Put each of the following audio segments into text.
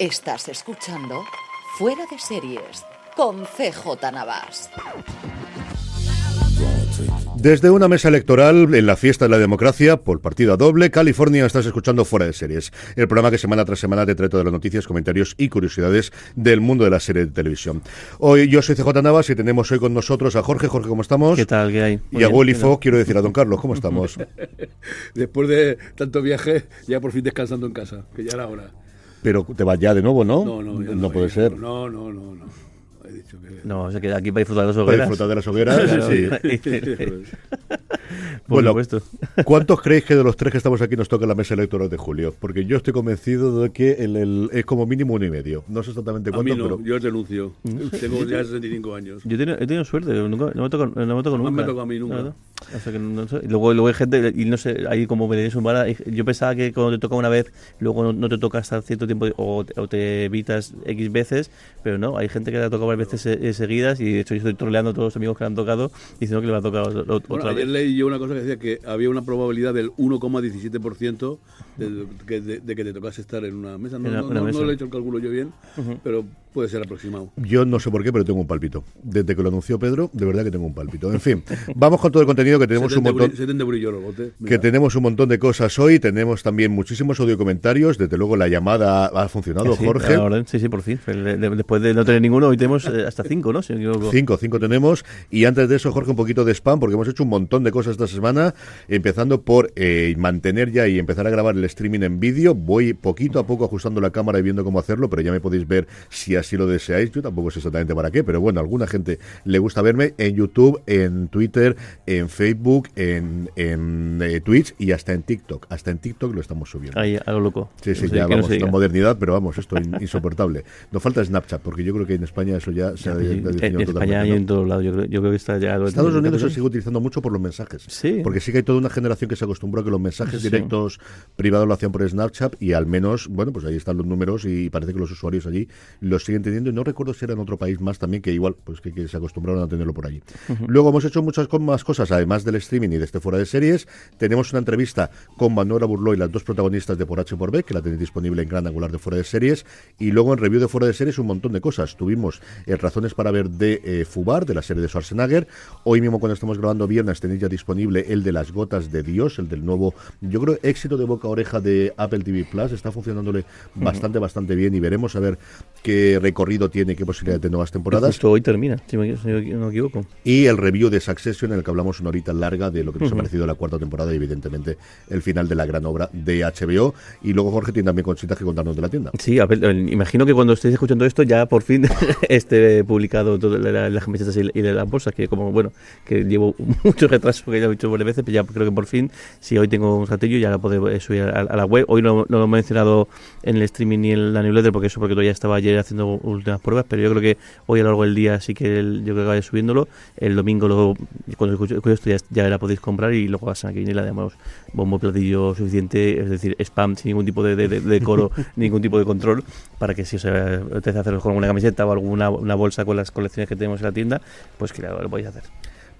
Estás escuchando Fuera de Series con CJ Navas. Desde una mesa electoral en la fiesta de la democracia, por partida doble, California, estás escuchando Fuera de Series, el programa que semana tras semana te trae todas las noticias, comentarios y curiosidades del mundo de la serie de televisión. Hoy yo soy CJ Navas y tenemos hoy con nosotros a Jorge. Jorge, ¿cómo estamos? ¿Qué tal? ¿Qué hay? y a Willy Fogg, quiero decir a don Carlos, ¿cómo estamos? Después de tanto viaje, ya por fin descansando en casa, que ya era hora. Pero te vas ya de nuevo, ¿no? No, no, ya no puede ser. No, no, no, no. He dicho que... No, se queda aquí para disfrutar de las Para hogueras. disfrutar de las hogueras, sí. Por Bueno, supuesto. ¿Cuántos creéis que de los tres que estamos aquí nos toca la mesa electoral de julio? Porque yo estoy convencido de que el, el- es como mínimo uno y medio. No sé exactamente A cuánto, mí no, pero yo renuncio. Tengo ya 65 años. Yo he tenido, he tenido suerte, nunca- no me toca, no me toca No nunca. me toca a mí nunca. La. O sea que no sé. Y Luego, luego hay gente, y no sé, ahí como veréis humana, yo pensaba que cuando te toca una vez, luego no, no te toca hasta cierto tiempo o, te- o te evitas X veces, pero no, hay gente que le ha tocado varias veces eh, seguidas y de hecho yo estoy troleando a todos los amigos que le han tocado diciendo que le va a tocar o- o- Bueno, otra ayer vez. leí yo una cosa que decía que había una probabilidad del 1,17% de, que- de- de que te tocase estar en una mesa. No, una- no, una no- mesa. no lo he hecho el cálculo yo bien, pero puede ser aproximado. yo no sé por qué, pero tengo un palpito. Desde que lo anunció Pedro, de verdad que tengo un palpito. En fin, vamos con todo el contenido que tenemos un 70 montón. bri- 70 brillo los botes. Que tenemos un montón de cosas hoy, tenemos también muchísimos audio comentarios, desde luego la llamada ha funcionado, Sí, Jorge. orden, sí, sí, por fin. De- de- Después de no tener ninguno, hoy tenemos eh, hasta cinco, ¿no? Si. Cinco, cinco tenemos. Y antes de eso, Jorge, un poquito de spam, porque hemos hecho un montón de cosas esta semana, empezando por eh, mantener ya y empezar a grabar el streaming en vídeo. Voy poquito a poco ajustando la cámara y viendo cómo hacerlo, pero ya me podéis ver si así lo deseáis. Yo tampoco sé exactamente para qué, pero bueno, a alguna gente le gusta verme en YouTube, en Twitter, en Facebook, en, en eh, Twitch y hasta en TikTok. Hasta en TikTok lo estamos subiendo. Ahí, a lo loco. Sí, sí, No sé, ya no vamos, se la modernidad, pero vamos, esto es in- insoportable. Nos falta Snapchat, porque yo creo que en España eso ya se ha de- En, definido España totalmente, y ¿no? en todos lados. Yo creo, yo creo que está ya. Estados Unidos se ¿no? sigue utilizando mucho por los mensajes. Sí. Porque sí que hay toda una generación que se acostumbró a que los mensajes Sí. directos privados lo hacían por Snapchat y al menos, bueno, pues ahí están los números y parece que los usuarios allí los siguen teniendo y no recuerdo si era en otro país más también que igual, pues que, que se acostumbraron a tenerlo por allí. Luego hemos hecho muchas más cosas, además del streaming y de este fuera de series. Tenemos una entrevista con Manuela Burloy, las dos protagonistas de Por H y por B, que la tenéis disponible en Gran Angular de fuera de series. Y luego en review de fuera de series un montón de cosas. Tuvimos eh, razones para ver de eh, Fubar, de la serie de Schwarzenegger. Hoy mismo cuando estamos grabando viernes tenéis ya disponible el de las gotas de Dios, el del nuevo, yo creo, éxito de boca a oreja de Apple TV Plus. Está funcionándole bastante, bastante bien y veremos a ver qué recorrido tiene, qué posibilidades de nuevas temporadas. Justo hoy termina, si no me equivoco. Y el review de Succession, en el que hablamos una horita larga de lo que nos ha parecido la cuarta temporada y, evidentemente, el final de la gran obra de HBO. Y luego Jorge tiene también cositas que contarnos de la tienda. Sí, a ver, imagino que cuando estéis escuchando esto ya por fin esté publicado todo la- la- las camisetas y, y las bolsas, que como, bueno, que llevo mucho retraso, que ya lo he dicho varias veces, pero ya creo que por fin, si hoy tengo un saltillo, ya lo podré eh, subir a, a la web. Hoy no, no lo he mencionado en el streaming ni en la newsletter, porque eso porque todavía estaba ayer haciendo últimas pruebas, pero yo creo que hoy a lo largo del día sí que el- yo creo que vaya subiéndolo. El domingo, lo, cuando escucho esto, ya, ya la podéis comprar y luego la semana que viene la damos bombo platillo suficiente, es decir, spam sin ningún tipo de, de, de- de coro, ningún tipo de control, para que si os apetece haceros con alguna camiseta o alguna una bolsa con las colecciones que tenemos en la tienda, pues que lo, lo podéis hacer.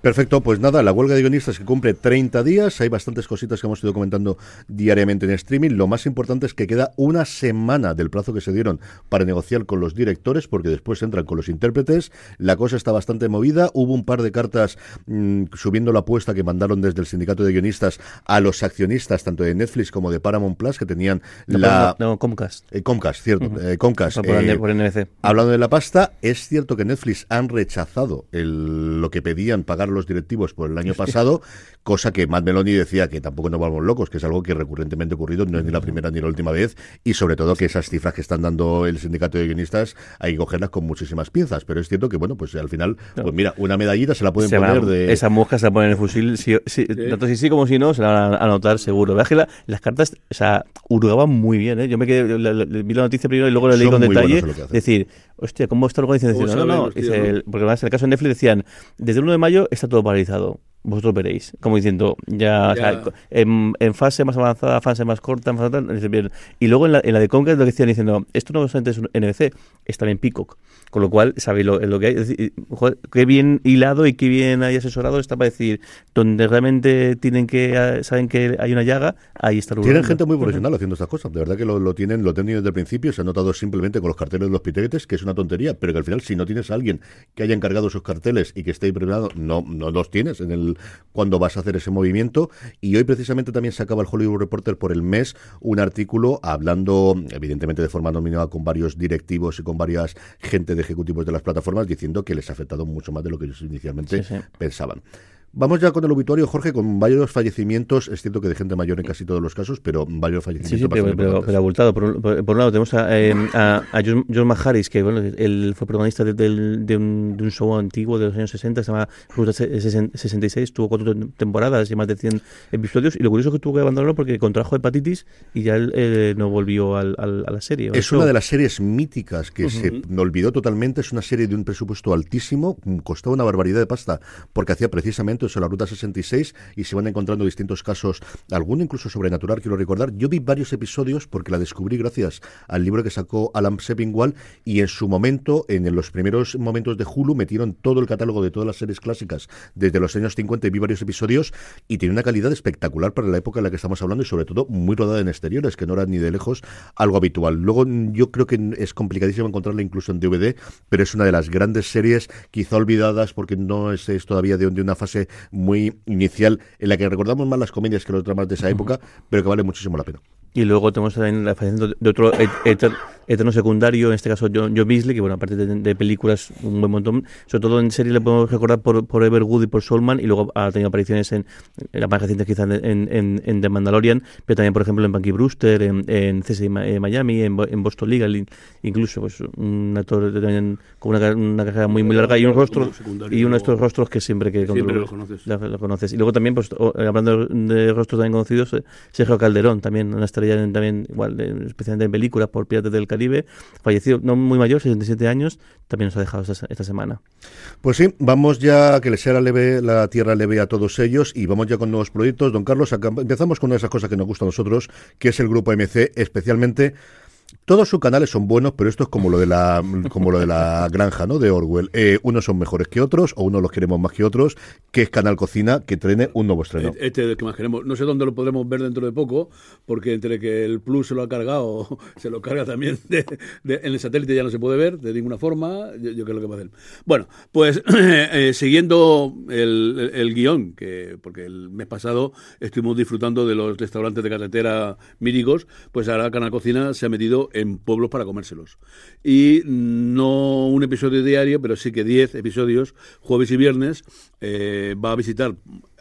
Perfecto, pues nada, la huelga de guionistas que cumple 30 días, hay bastantes cositas que hemos ido comentando diariamente en streaming. Lo más importante es que queda una semana del plazo que se dieron para negociar con los directores, porque después entran con los intérpretes. La cosa está bastante movida. Hubo un par de cartas mm, subiendo la apuesta que mandaron desde el sindicato de guionistas a los accionistas, tanto de Netflix como de Paramount Plus, que tenían la. No, no, Comcast. eh, Comcast, cierto, eh, Comcast. Por, por, eh, por NBC. Hablando de la pasta, es cierto que Netflix han rechazado el- lo que pedían pagar los directivos por el año pasado, cosa que Matt Meloni decía que tampoco nos vamos locos, que es algo que recurrentemente ha ocurrido, no es ni la primera ni la última vez, y sobre todo que esas cifras que están dando el sindicato de guionistas hay que cogerlas con muchísimas pinzas, pero es cierto que, bueno, pues al final, pues mira, una medallita se la pueden poner de... Esa mosca se la ponen en el fusil, sí, sí, tanto si sí como si no, se la van a anotar seguro. Veas que la- las cartas, o sea, hurgaban muy bien, ¿eh? Yo me quedé, la- la- vi la noticia primero y luego la leí Son con detalle. decir, hostia, ¿cómo está Dicen, no, no, no. porque además en el caso de Netflix decían, desde el 1 de mayo está todo paralizado. Vosotros veréis, como diciendo, ya, o sea, Ya. en, en fase más avanzada, fase más corta, más bien. y luego en la, en la de Conquest lo que decían diciendo, esto no solamente es un NBC, es también Peacock, con lo cual sabéis lo, lo que hay, es decir, joder, qué bien hilado y qué bien hay asesorado está para decir, donde realmente tienen que, eh, saben que hay una llaga, ahí está el Tienen gente muy profesional haciendo estas cosas. De verdad que lo, lo tienen, lo tienen desde el principio. Se ha notado simplemente con los carteles de los pitetes, que es una tontería, pero que al final, si no tienes a alguien que haya encargado esos carteles y que esté impregnado, no, no los tienes en el cuando vas a hacer ese movimiento. Y hoy precisamente también sacaba el Hollywood Reporter por el mes un artículo hablando, evidentemente de forma nominada, con varios directivos y con varias gente de ejecutivos de las plataformas, diciendo que les ha afectado mucho más de lo que ellos inicialmente Sí, sí. pensaban. Vamos ya con el obituario, Jorge, con varios fallecimientos. Es cierto que de gente mayor en casi todos los casos, pero varios fallecimientos Sí, sí, pero, pero, abultado. Por, un- por, por un lado tenemos a, eh, a, a John, John Maharis, que bueno, él fue protagonista de, de un, de un show antiguo de los años 60, se llama Ruta se- sesen- 66, tuvo cuatro tem- temporadas y más de 100 episodios, y lo curioso es que tuvo que abandonarlo porque contrajo hepatitis y ya él eh, no volvió al, al- a la serie. Es una de las series míticas que se olvidó totalmente. Es una serie de un presupuesto altísimo. Costaba una barbaridad de pasta porque hacía precisamente eso, la Ruta 66 y se van encontrando distintos casos, alguno incluso sobrenatural, quiero recordar. Yo vi varios episodios porque la descubrí gracias al libro que sacó Alan Sepinwall y en su momento, en los primeros momentos de Hulu, metieron todo el catálogo de todas las series clásicas desde los años 50 y vi varios episodios y tiene una calidad espectacular para la época en la que estamos hablando y sobre todo muy rodada en exteriores, que no era ni de lejos algo habitual. Luego yo creo que es complicadísimo encontrarla incluso en DVD, pero es una de las grandes series quizá olvidadas porque no es, es todavía de, de una fase muy inicial en la que recordamos más las comedias que los dramas de esa época, pero que vale muchísimo la pena. Y luego tenemos también la fallecimiento de otro et- eter- eterno secundario, en este caso John, John Beasley, que bueno, aparte de, de películas, un buen montón, sobre todo en serie le podemos recordar por, por Everwood y por Soulman, y luego ha tenido apariciones en, en las más recientes quizás en, en, en The Mandalorian, pero también, por ejemplo, en Punky Brewster, en, en CSI eh, Miami, en, en Boston Legal, in- incluso pues un actor también con una, una carrera muy, muy larga y un rostro, y uno de estos rostros que siempre que Siempre lo conoces. la- lo conoces. Y luego también, pues, hablando de rostros también conocidos, eh, Sergio Calderón, también una también, igual, especialmente en películas por Piratas del Caribe, fallecido, no muy mayor, 67 años, también nos ha dejado esta, semana. Pues sí, vamos ya a que les sea la, leve, la tierra leve a todos ellos y vamos ya con nuevos proyectos. Don Carlos, empezamos con una de esas cosas que nos gusta a nosotros, que es el grupo MC, especialmente. Todos sus canales son buenos, pero esto es como lo de la como lo de la granja, ¿no? De Orwell. Eh, unos son mejores que otros, o unos los queremos más que otros, que es Canal Cocina, que trene un nuevo estreno. Este del que más queremos. No sé dónde lo podremos ver dentro de poco, porque entre que el Plus se lo ha cargado, se lo carga también de- de- en el satélite ya no se puede ver de ninguna forma. Yo, yo creo que va a hacer. Bueno, pues eh, siguiendo el, el- el guion, que porque el mes pasado estuvimos disfrutando de los restaurantes de carretera míticos, pues ahora Canal Cocina se ha metido en pueblos para comérselos. Y no un episodio diario, pero sí que 10 episodios, jueves y viernes, eh, va a visitar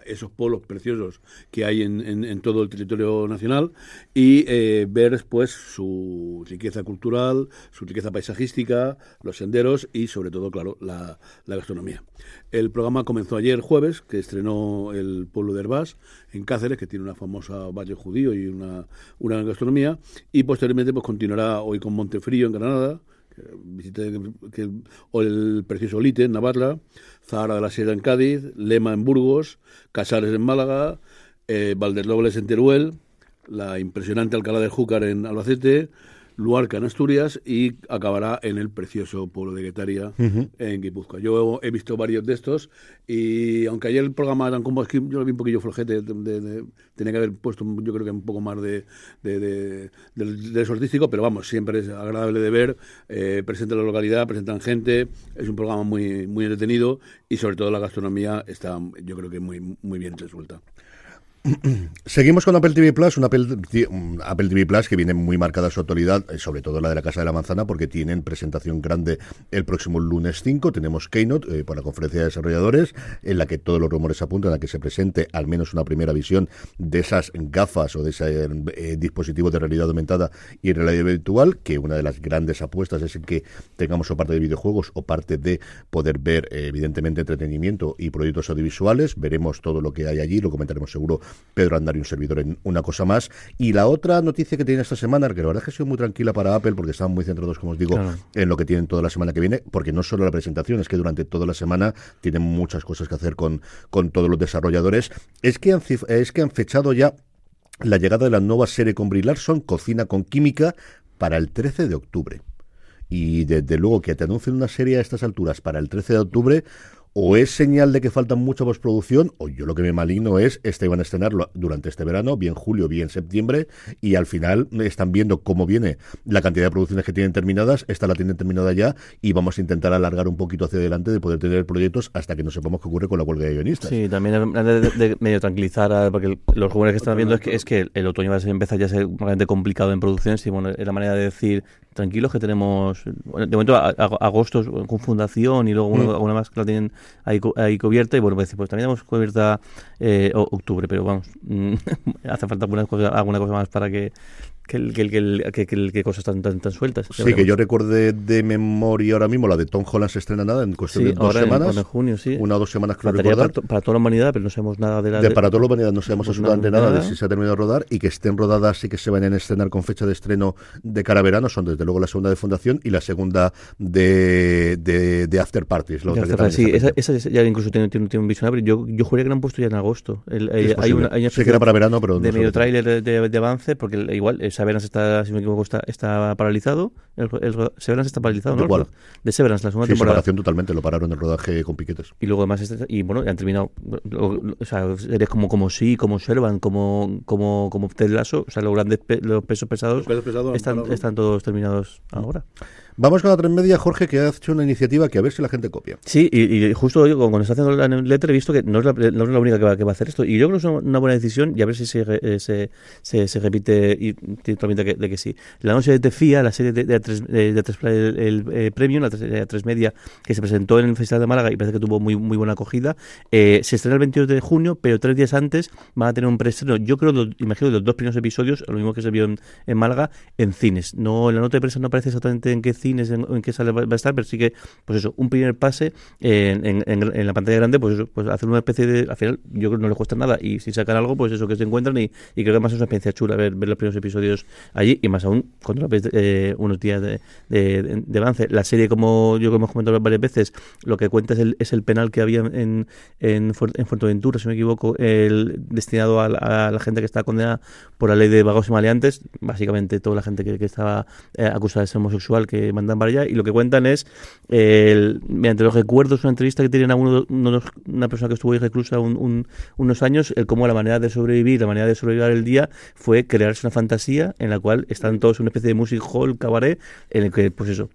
esos pueblos preciosos que hay en, todo el territorio nacional y eh, ver pues su riqueza cultural, su riqueza paisajística, los senderos y sobre todo, claro, la, la gastronomía. El programa comenzó ayer jueves, que estrenó el pueblo de Herbás, en Cáceres, que tiene una famosa valle judío y una, una gastronomía, y posteriormente pues continuará hoy con Montefrío en Granada, que- o el precioso Lite en Navarra, Zahara de la Sierra en Cádiz, Lema en Burgos, Casares en Málaga, eh, en Teruel, la impresionante Alcalá de Júcar en Albacete, Luarca en Asturias y acabará en el precioso pueblo de Guetaria en Guipúzcoa. Yo he visto varios de estos y aunque ayer el programa es que yo lo vi un poquillo flojete, de- de- de- tenía que haber puesto yo creo que un poco más de, de, de, de artístico, pero vamos, siempre es agradable de ver, eh, presentan la localidad, presentan gente, es un programa muy, muy entretenido y sobre todo la gastronomía está yo creo que muy, muy bien resuelta. Seguimos con Apple TV Plus, un Apple, TV Plus que viene muy marcada su actualidad, eh, sobre todo la de la Casa de la Manzana, porque tienen presentación grande el próximo lunes 5. Tenemos Keynote eh, por la conferencia de desarrolladores, en la que todos los rumores apuntan a que se presente al menos una primera visión de esas gafas o de ese eh, dispositivo de realidad aumentada y realidad virtual, que una de las grandes apuestas es que tengamos o parte de videojuegos o parte de poder ver, evidentemente, entretenimiento y proyectos audiovisuales. Veremos todo lo que hay allí, lo comentaremos seguro Pedro Andar y un servidor en una cosa más. Y la otra noticia que tiene esta semana, que la verdad es que ha sido muy tranquila para Apple, porque están muy centrados, como os digo, en lo que tienen toda la semana que viene, porque no solo la presentación, es que durante toda la semana tienen muchas cosas que hacer con, con todos los desarrolladores, es que han, es que han fechado ya la llegada de la nueva serie con Brie Larson, Cocina con Química, para el 13 de octubre. Y desde luego que te anuncien una serie a estas alturas para el 13 de octubre, o es señal de que falta mucha postproducción, o yo lo que me maligno es, este iban a estrenarlo durante este verano, bien julio, bien septiembre, y al final están viendo cómo viene la cantidad de producciones que tienen terminadas, esta la tienen terminada ya, y vamos a intentar alargar un poquito hacia adelante de poder tener proyectos hasta que no sepamos qué ocurre con la huelga de guionistas. Sí, también de, medio tranquilizar, porque los jóvenes que están viendo es que, es que el otoño va a empezar ya a ser realmente complicado en producción, si bueno, es la manera de decir tranquilos que tenemos, de momento agosto con fundación y luego mm. una más que la tienen ahí, ahí cubierta y bueno, pues, pues también hemos cubierta eh, octubre, pero vamos, hace falta alguna cosa, alguna cosa más para que que, que, que, que, cosas tan, tan, tan sueltas. Sí, que yo recuerde de memoria ahora mismo, la de Tom Holland se estrena nada en cuestión de dos semanas. En, junio, sí. Una o dos semanas, creo recordar. Para, para, toda la humanidad, pero no sabemos nada de la... De, para toda la humanidad no sabemos absolutamente nada, de si se ha terminado de rodar y que estén rodadas y que se vayan a estrenar con fecha de estreno de cara a verano son desde luego la segunda de Fundación y la segunda de, de, de After Parties. La otra sí, esa, esa, ya incluso tiene, tiene, tiene un visionario. Yo, yo juraría que la han puesto ya en agosto. El, hay una, hay que era para verano, pero... De medio tráiler de, de, avance, porque igual, esa verano se está me equivoco, está, está paralizado. El, Severance está paralizado, ¿no? ¿De De Severance, la segunda sí, temporada. separación totalmente, lo pararon el rodaje con piquetes. Y luego además, este, y bueno, han terminado, o sea, eres como, como sí, como Shervan, como, como, como Ted Lasso, o sea, los grandes los pesos pesados, los pesos pesados están, están todos terminados ahora. Vamos con la tres media, Jorge, que ha hecho una iniciativa que a ver si la gente copia. Sí, y, justo cuando está haciendo la newsletter he visto que no es la, no es la única que va, que va, a hacer esto. Y yo creo que es una buena decisión y a ver si se, eh, se, se, se, repite y totalmente de de que, sí. La noche de Tefía, la serie de, de, A3, de, de el, el eh, Premium, la de A3 Media, que se presentó en el Festival de Málaga y parece que tuvo muy, muy buena acogida, eh, se estrena el 22 de junio, pero tres días antes van a tener un preestreno, yo creo, lo, imagino, los dos primeros episodios, lo mismo que se vio en, en Málaga, en cines. No, la nota de prensa no aparece exactamente en qué cines, en, en qué sale va a estar, pero sí que, pues eso, un primer pase en, en, en la pantalla grande, pues, pues hacer una especie de, al final, yo creo que no le cuesta nada, y si sacan algo, pues eso, que se encuentran, y, y creo que además es una experiencia chula ver, ver los primeros episodios allí, y más aún cuando la ves eh, unos días de, de, de, avance. La serie, como yo que hemos comentado varias veces, lo que cuenta es el, es el penal que había en, en, en Fuerteventura, si no me equivoco, el, destinado a, a, la gente que está condenada por la ley de vagos y maleantes, básicamente toda la gente que, que estaba eh, acusada de ser homosexual que mandan para allá, y lo que cuentan es, el, mediante los recuerdos, una entrevista que tienen a uno, uno, una persona que estuvo ahí reclusa un, un, unos años, el cómo la manera de sobrevivir, la manera de sobrevivir el día fue crearse una fantasía en la cual están todos una especie de music hall, cabaret, en el que, pues eso,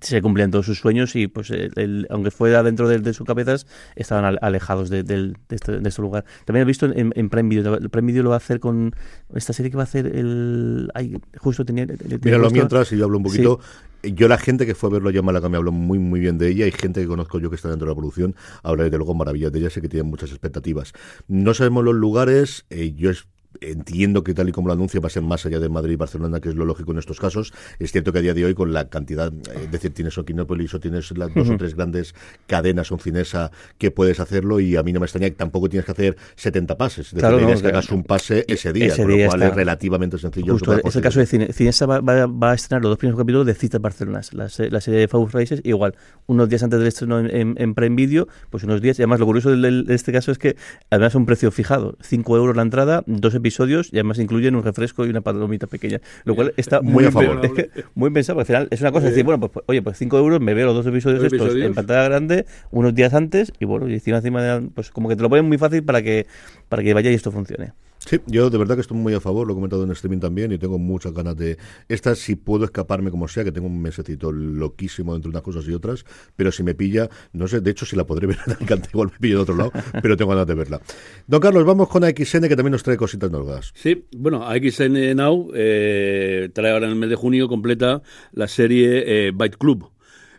se cumplían todos sus sueños y pues el, el, aunque fuera dentro de, de sus cabezas estaban alejados de, de, de, este, de, este, lugar. También he visto en, en Prime Video el Prime Video lo va a hacer con esta serie que va a hacer el ay, justo tenía, míralo mientras y yo hablo un poquito. Sí. yo la gente que fue a verlo ya en me habló muy muy bien de ella. Hay gente que conozco yo que está dentro de la producción. Habla desde luego maravillas de ella. Sé que tienen muchas expectativas. No sabemos los lugares. Eh, yo es, entiendo que tal y como lo anuncia va a ser más allá de Madrid y Barcelona, que es lo lógico en estos casos. Es cierto que a día de hoy con la cantidad, es decir, tienes Oquinópolis o tienes las dos uh -huh. o tres grandes cadenas o cinesa que puedes hacerlo y a mí no me extraña que tampoco tienes que hacer 70 pases. De claro, no, que hagas un pase ese día, ese con día lo cual está. es relativamente sencillo. Justo, es el caso de Cine. Cinesa va, va, va, a estrenar los dos primeros capítulos de Citas Barcelona, la, la serie de Faust Races, igual, unos días antes del estreno en, en, en Prime Video, pues unos días, y además lo curioso de, de este caso es que además un precio fijado, 5 euros la entrada, dos episodios y además incluyen un refresco y una palomita pequeña, lo cual está muy, muy a favor. Es que, muy pensado, al final es una cosa, decir, bueno, pues, pues oye, pues 5 euros, me veo los dos episodios estos episodios? en pantalla grande unos días antes y bueno, y encima, encima de, pues como que te lo ponen muy fácil para que, para que vaya y esto funcione. Sí, yo de verdad que estoy muy a favor, lo he comentado en streaming también y tengo muchas ganas de... Esta si puedo escaparme como sea, que tengo un mesecito loquísimo entre unas cosas y otras, pero si me pilla, no sé, de hecho si la podré ver en Alicante, igual me pillo de otro lado, pero tengo ganas de verla. Don Carlos, vamos con AXN que también nos trae cositas nuevas. Sí, bueno, AXN Now eh, trae ahora en el mes de junio completa la serie eh, Byte Club.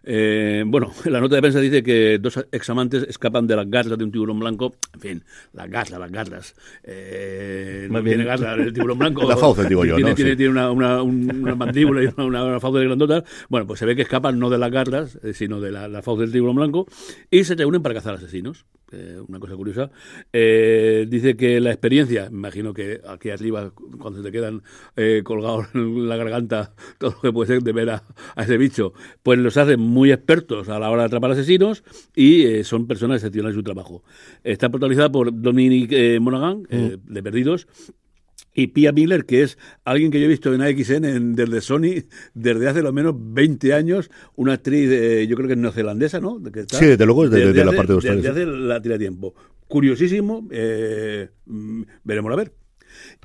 Eh, bueno, la nota de prensa dice que dos examantes escapan de las garras de un tiburón blanco. En fin, las garras, las garras. Eh, no tiene garras el tiburón blanco. la fauce, digo yo. Tiene, ¿no? tiene, Sí. tiene una, una, una mandíbula y una, una fauce de grandotas. Bueno, pues se ve que escapan no de las garras, eh, sino de la, la fauce del tiburón blanco. Y se reúnen para cazar asesinos. Eh, una cosa curiosa. Dice que la experiencia, imagino que aquí arriba, cuando se te quedan colgados en la garganta todo lo que puede ser de ver a, a ese bicho, pues los hace muy expertos a la hora de atrapar asesinos y eh, son personas excepcionales en su trabajo. Está protagonizada por Dominic eh, Monaghan, eh, de Perdidos, y Pia Miller, que es alguien que yo he visto en AXN en- desde Sony desde hace lo menos 20 años, una actriz, eh, yo creo que es neozelandesa, ¿no? De que está Sí, desde luego, desde- desde la hace- parte de Australia, Desde hace la tira tiempo. Curiosísimo, eh, mm, veremos a ver.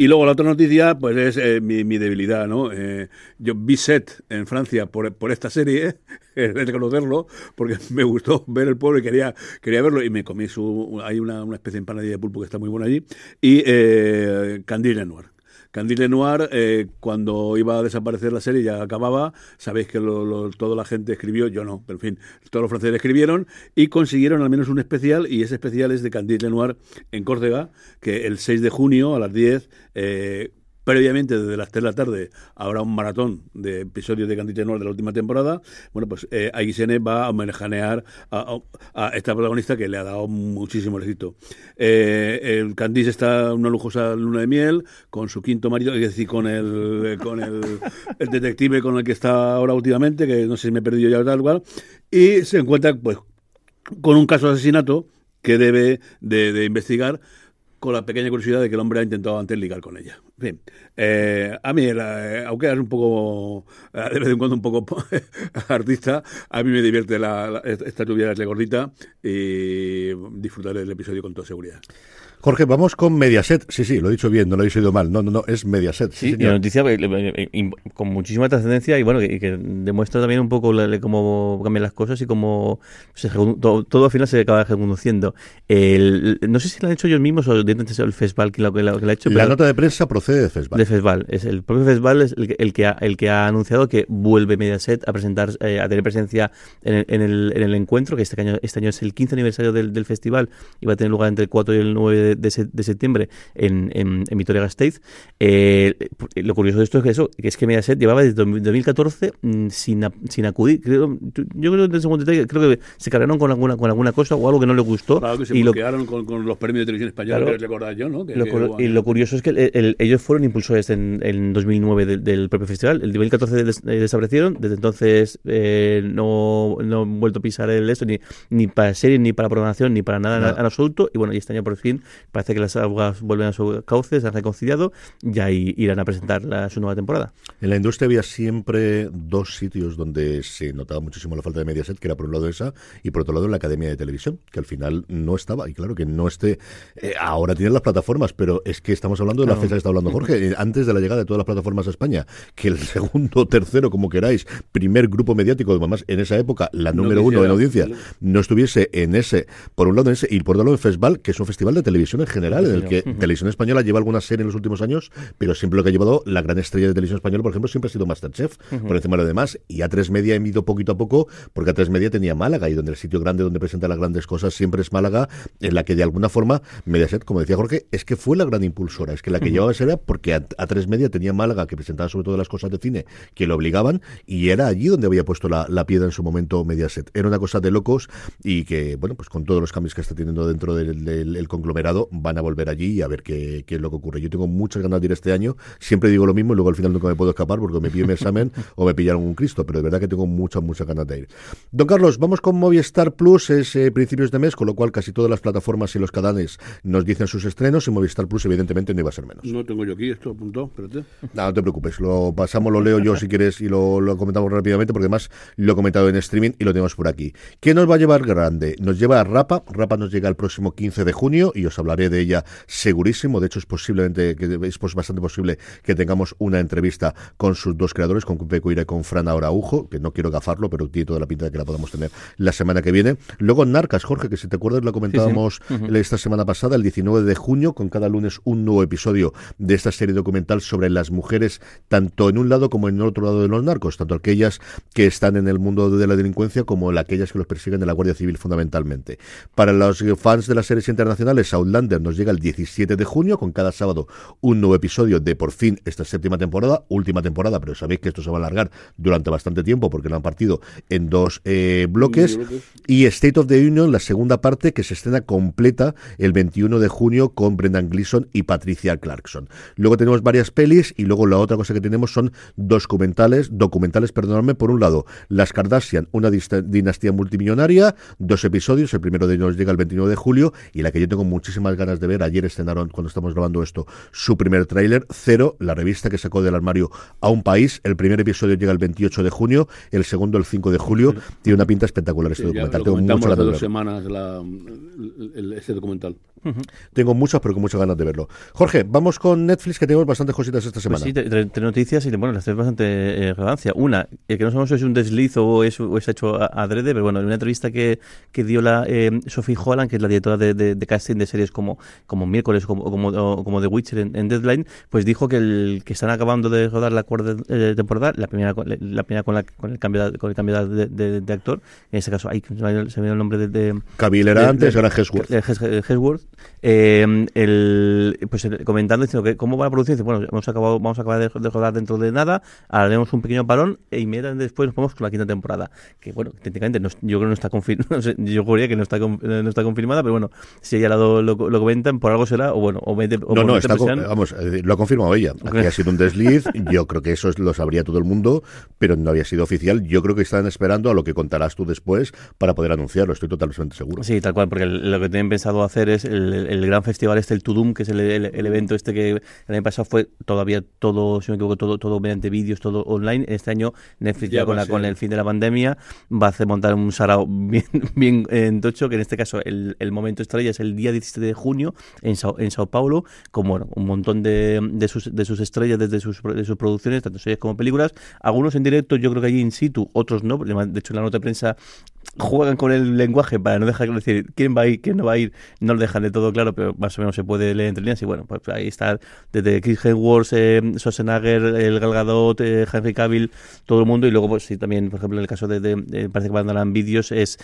Y luego la otra noticia, pues es eh, mi, debilidad, ¿no? Eh, yo vi set en Francia por, por esta serie, he de reconocerlo, porque me gustó ver el pueblo y quería, quería verlo, y me comí su, hay una, una especie de empanadilla de pulpo que está muy buena allí, y eh, Candile Noir. Candile Noir, eh, cuando iba a desaparecer la serie, ya acababa, sabéis que lo- toda la gente escribió, yo no, pero en fin, todos los franceses escribieron y consiguieron al menos un especial, y ese especial es de Candile Noir en Córcega, que el 6 de junio a las 10, eh, previamente desde las 3 de la tarde, habrá un maratón de episodios de Candile Noir de la última temporada. Bueno, pues eh, AXN va a homenajear a, esta protagonista que le ha dado muchísimo éxito. Eh, el Candice está en una lujosa luna de miel con su quinto marido, es decir, con el, con el, el detective con el que está ahora últimamente, que no sé si me he perdido ya tal cual, y se encuentra pues con un caso de asesinato que debe de, de investigar con la pequeña curiosidad de que el hombre ha intentado antes ligar con ella. En fin, eh, a mí, la- eh, aunque es un poco, eh, de vez en cuando un poco artista, a mí me divierte la, la- esta lluvia de gordita y disfrutaré del episodio con toda seguridad. Jorge, vamos con Mediaset. Sí, sí, lo he dicho bien, no lo habéis oído mal. No, no, no, es Mediaset. Sí, Sí, y la noticia eh, eh, eh, con muchísima trascendencia y bueno, que, que demuestra también un poco cómo cambian las cosas y cómo se todo, todo al final se acaba reconduciendo. El, no sé si lo han hecho ellos mismos o el festival que lo, que lo- ha hecho. La pero- nota de prensa procede de Fesval. de Festival. Es el propio Festival es el que, el que, ha, el que ha anunciado que vuelve Mediaset a presentar, eh, a tener presencia en el, en el, en el encuentro, que este año, este año es el 15 aniversario del, del festival y va a tener lugar entre el 4 y el 9 de, de de septiembre en, en, en Vitoria-Gasteiz. Eh, lo curioso de esto es que eso, que es que Mediaset llevaba desde 2014 mm, sin, a- sin acudir. Creo, yo creo que en segundo detalle, creo que se cargaron con alguna, con alguna cosa o algo que no le gustó. Claro que se y lo, con, con los premios de televisión española, Claro. que recordar yo, ¿no? Que- lo que hubo y lo curioso es que el- el- ellos fueron impulsores en, en 2009 del, del propio festival. El 2014 des- eh, desaparecieron, desde entonces eh, no, no han vuelto a pisar el esto, ni, ni para series, ni para programación, ni para nada, en- Nada. en absoluto. Y bueno, y este año por fin parece que las aguas vuelven a su cauce, se han reconciliado, ya i- irán a presentar la- su nueva temporada. En la industria había siempre dos sitios donde se notaba muchísimo la falta de Mediaset, que era por un lado esa y por otro lado la Academia de Televisión, que al final no estaba. Y claro que no esté. eh, ahora tienen las plataformas, pero es que estamos hablando de la fecha que está hablando Jorge, eh, antes de la llegada de todas las plataformas a España, que el segundo, tercero, como queráis, primer grupo mediático, además en esa época la No número uno en audiencia, no estuviese en ese, por un lado en ese, y por otro lado en Festival, que es un festival de televisión en general, en el que Televisión Española lleva alguna serie en los últimos años, pero siempre lo que ha llevado la gran estrella de televisión española, por ejemplo, siempre ha sido Masterchef, por encima de lo demás, y A3 Media ha ido poquito a poco, porque A3 Media tenía Málaga, y donde el sitio grande donde presenta las grandes cosas siempre es Málaga, en la que de alguna forma Mediaset, como decía Jorge, es que fue la gran impulsora, es que la que llevaba esa era porque A- A3 Media tenía Málaga, que presentaba sobre todo las cosas de cine, que lo obligaban, y era allí donde había puesto la, la piedra en su momento Mediaset. Era una cosa de locos, y que, bueno, pues con todos los cambios que está teniendo dentro del, del- el conglomerado, van a volver allí y a ver qué, qué es lo que ocurre. Yo tengo muchas ganas de ir este año, siempre digo lo mismo y luego al final nunca me puedo escapar porque me pillo mi examen o me pillaron un Cristo, pero de verdad que tengo muchas, muchas ganas de ir. Don Carlos, vamos con Movistar Plus, es eh, principios de mes, con lo cual casi todas las plataformas y los canales nos dicen sus estrenos y Movistar Plus evidentemente no iba a ser menos. No tengo yo aquí esto apuntado, espérate. No, no te preocupes, lo pasamos, lo leo yo si quieres y lo, lo comentamos rápidamente porque además lo he comentado en streaming y lo tenemos por aquí. ¿Qué nos va a llevar grande? Nos lleva a Rapa, Rapa nos llega el próximo 15 de junio y os hablaré de ella segurísimo, de hecho es posiblemente, que es bastante posible que tengamos una entrevista con sus dos creadores, con Peco y con Fran Araujo, que no quiero gafarlo, pero tiene toda la pinta de que la podamos tener la semana que viene. Luego Narcas, Jorge, que si te acuerdas lo comentábamos esta semana pasada, el 19 de junio, con cada lunes un nuevo episodio de esta serie documental sobre las mujeres, tanto en un lado como en el otro lado de los narcos, tanto aquellas que están en el mundo de la delincuencia como aquellas que los persiguen de la Guardia Civil fundamentalmente. Para los fans de las series internacionales, Outlander nos llega el 17 de junio, con cada sábado un nuevo episodio de por fin esta séptima temporada, última temporada, pero sabéis que esto se va a alargar durante bastante tiempo porque lo han partido en dos eh, bloques. Y State of the Union, la segunda parte que se estrena completa el 21 de junio con Brendan Gleeson y Patricia Clarkson. Luego tenemos varias pelis y luego la otra cosa que tenemos son documentales, documentales, perdóname, por un lado, Las Kardashian, una dinastía multimillonaria, dos episodios, el primero de ellos llega el 29 de julio y la que yo tengo muchísimas ganas de ver, ayer estrenaron cuando estamos grabando esto, su primer tráiler, Cero, la revista que sacó del armario a un país, el primer episodio llega el 28 de junio, el segundo el 5 de julio, tiene una pinta espectacular este documental. Tengo de dos semanas ese documental. Tengo muchas, pero con muchas ganas de verlo. Jorge, vamos con Netflix, que tenemos bastantes cositas esta semana. Pues sí, tres noticias y bueno, las tres bastante eh, relevancia. Una, que no sabemos si es un desliz o es, o es hecho adrede, pero bueno, en una entrevista que, que dio la eh, Sophie Holland, que es la directora de, de, casting de series como, como Miércoles como, como, como The Witcher en, Deadline, pues dijo que, el, que están acabando de rodar la cuarta eh, temporada, la primera, la primera con, la, con el cambio, con el cambio de, de, actor, en ese caso, ahí se me el nombre de... de era antes, era Hesworth. Hesworth. Eh, el, pues comentando diciendo que cómo va la producción, dice, bueno, hemos acabado, vamos a acabar de, de rodar dentro de nada, haremos un pequeño parón e inmediatamente después nos ponemos con la quinta temporada. Que bueno, técnicamente no, yo creo que no está confirmada, yo juraría que no está, no está confirmada, pero bueno, si ella lo, lo, comentan, por algo será, o bueno, o, mete, No, no, está vamos, eh, lo ha confirmado ella. Aquí ha sido un desliz, yo creo que eso lo sabría todo el mundo, pero no había sido oficial. Yo creo que están esperando a lo que contarás tú después para poder anunciarlo, estoy totalmente seguro. Sí, tal cual, porque lo que tienen pensado hacer es el, gran festival este, el Tudum, que es el, el, evento este que el año pasado fue todavía todo, si no me equivoco, todo, todo mediante vídeos, todo online. Este año Netflix ya, con, la, con el fin de la pandemia va a hacer montar un sarao bien, bien en tocho, que en este caso el, el momento estrella es el día 17 de junio en Sao, en Sao Paulo, con bueno, un montón de, de, sus, de sus estrellas desde sus, de sus producciones, tanto series como películas, algunos en directo, yo creo que allí in situ, otros no, de hecho en la nota de prensa juegan con el lenguaje para no dejar decir quién va a ir, quién no va a ir, no lo dejan de todo claro, pero más o menos se puede leer entre líneas y bueno, pues ahí está desde Chris Hemsworth, eh, Schwarzenegger, el Galgadot, eh, Henry Cavill, todo el mundo y luego pues sí también, por ejemplo, en el caso de, parece que mandarán vídeos es,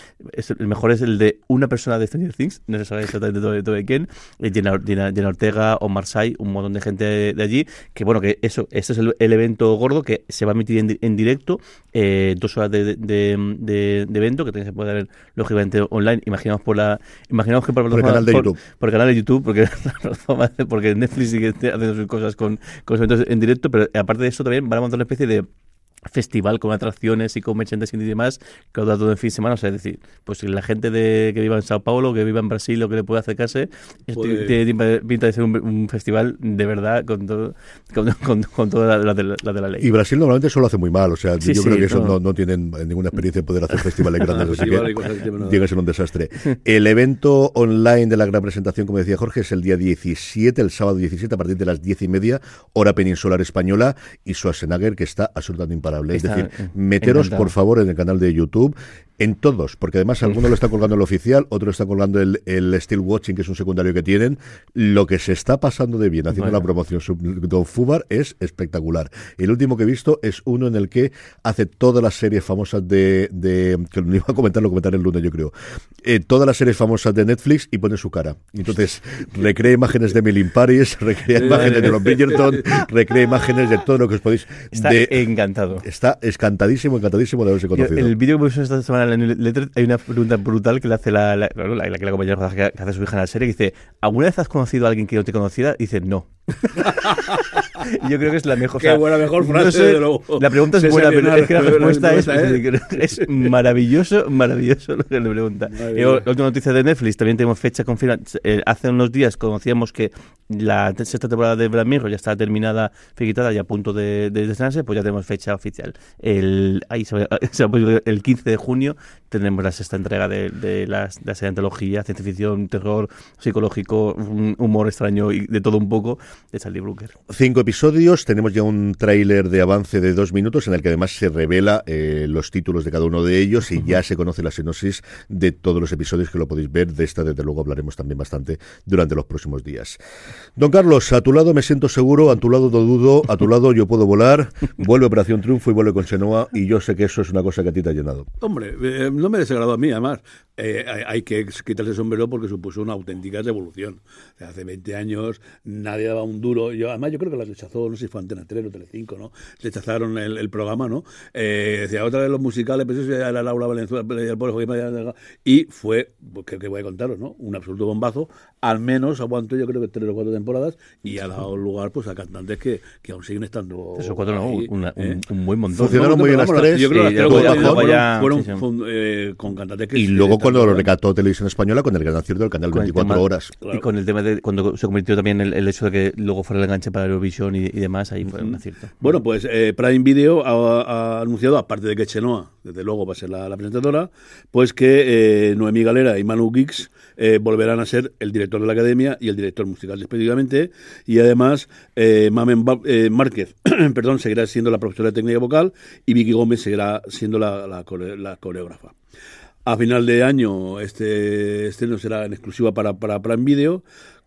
el mejor es el de una persona de Stranger Things, no se sabe exactamente todo, todo de quién, Jenna, Jenna, Ortega o Marsai, un montón de gente de, allí, que bueno, que eso, este es el, evento gordo que se va a emitir en, directo, eh, dos horas de, de, evento que se puede ver lógicamente online. Imaginamos por la, imaginamos que por, el canal de YouTube, por el canal de YouTube, porque porque Netflix sigue haciendo sus cosas con, con eventos en directo, pero aparte de eso también van a montar una especie de festival con atracciones y con merchandising y demás que os da todo el fin de semana. O sea, es decir, pues la gente de, que viva en Sao Paulo, que viva en Brasil o que le pueda acercarse, tiene pinta de ser un, festival de verdad con, todo, con, con, toda la, de la, ley. Y Brasil normalmente solo hace muy mal. O sea, yo creo que eso no, no, tienen ninguna experiencia de poder hacer festivales grandes. así que tiene que ser un desastre. El evento online de la gran presentación, como decía Jorge, es el día 17, el sábado 17, a partir de las 10 y media, hora peninsular española, y Schwarzenegger, que está absolutamente imparable es decir, meteros por favor en el canal de YouTube en todos, porque además alguno lo está colgando el oficial, otro está colgando el, el Still Watching, que es un secundario que tienen. Lo que se está pasando de bien haciendo la promoción Don Fubar es espectacular. El último que he visto es uno en el que hace todas las series famosas de, de que lo iba a comentar, lo comentaré el lunes yo creo, eh, todas las series famosas de Netflix y pone su cara. Entonces recrea imágenes de Emily Paris, recrea imágenes de los Bridgerton, recrea imágenes de todo lo que os podéis... Está encantado. Está encantadísimo, encantadísimo de haberse conocido. el vídeo que esta semana hay una pregunta brutal que le hace la, la, la, la, que la compañera que hace su hija en la serie, que dice, ¿alguna vez has conocido a alguien que no te conociera? Dice, no. Yo creo que es la mejor. Qué buena, mejor frase, no sé, desde luego. La pregunta es buena, pero es que la respuesta es, respuesta es, maravilloso, maravilloso lo que le pregunta. Otra noticia de Netflix, también tenemos fecha confirmada. Eh, hace unos días conocíamos que la sexta temporada de Black Mirror ya está terminada, finiquitada y a punto de, de estrenarse, pues ya tenemos fecha oficial. El, ahí se va- se el 15 de junio tendremos la sexta entrega de, de las- de la serie de antología, ciencia ficción, terror, psicológico, humor extraño y de todo un poco de Charlie Brooker. Cinco episodios, tenemos ya un tráiler de avance de dos minutos en el que además se revela eh, los títulos de cada uno de ellos y ya se conoce la sinopsis de todos los episodios que lo podéis ver. De esta, desde luego, hablaremos también bastante durante los próximos días. Don Carlos, a tu lado me siento seguro, a tu lado no dudo, a tu lado yo puedo volar. Vuelve Operación Triunfo y vuelve con Chenoa y yo sé que eso es una cosa que a ti te ha llenado. Hombre, eh, no me desagradó a mí, además. Eh, hay, hay que quitarse el sombrero porque supuso una auténtica revolución. O sea, hace 20 años nadie daba un duro. Yo, además, yo creo que la rechazó, no sé si fue Antena 3 o Telecinco, ¿no? Rechazaron el, el programa, ¿no? Eh, decía, otra vez los musicales, pero eso ya era Laura Valenzuela, el pobre y fue, pues, ¿qué, qué voy a contaros, no? Un absoluto bombazo. Al menos aguantó, yo creo que tres o cuatro temporadas y ha dado lugar pues a cantantes que, que aún siguen estando. Eso cuatro, no, una- ¿eh? un, un buen montón. Funcionaron muy bien las tres Yo creo que y las tres luego ya- fueron- luego ya- fueron sí, sí. fun- eh, con cantantes que Y luego cuando lo recató Televisión Española con el gran acierto del canal Con el 24 tema- horas. Y con el tema de cuando se convirtió también el, el hecho de que luego fuera el enganche para Eurovisión y, y demás, ahí fue un acierto. Bueno, pues eh, Prime Video ha, ha anunciado, aparte de que Chenoa, desde luego va a ser la, la presentadora, pues que eh, Noemí Galera y Manu Gix eh, volverán a ser el director de la academia y el director musical respectivamente, y además eh, Mamen Ba- eh, Márquez, perdón, seguirá siendo la profesora de técnica vocal y Vicky Gómez seguirá siendo la, la core- la coreógrafa. A final de año este estreno será en exclusiva para, para Prime Video.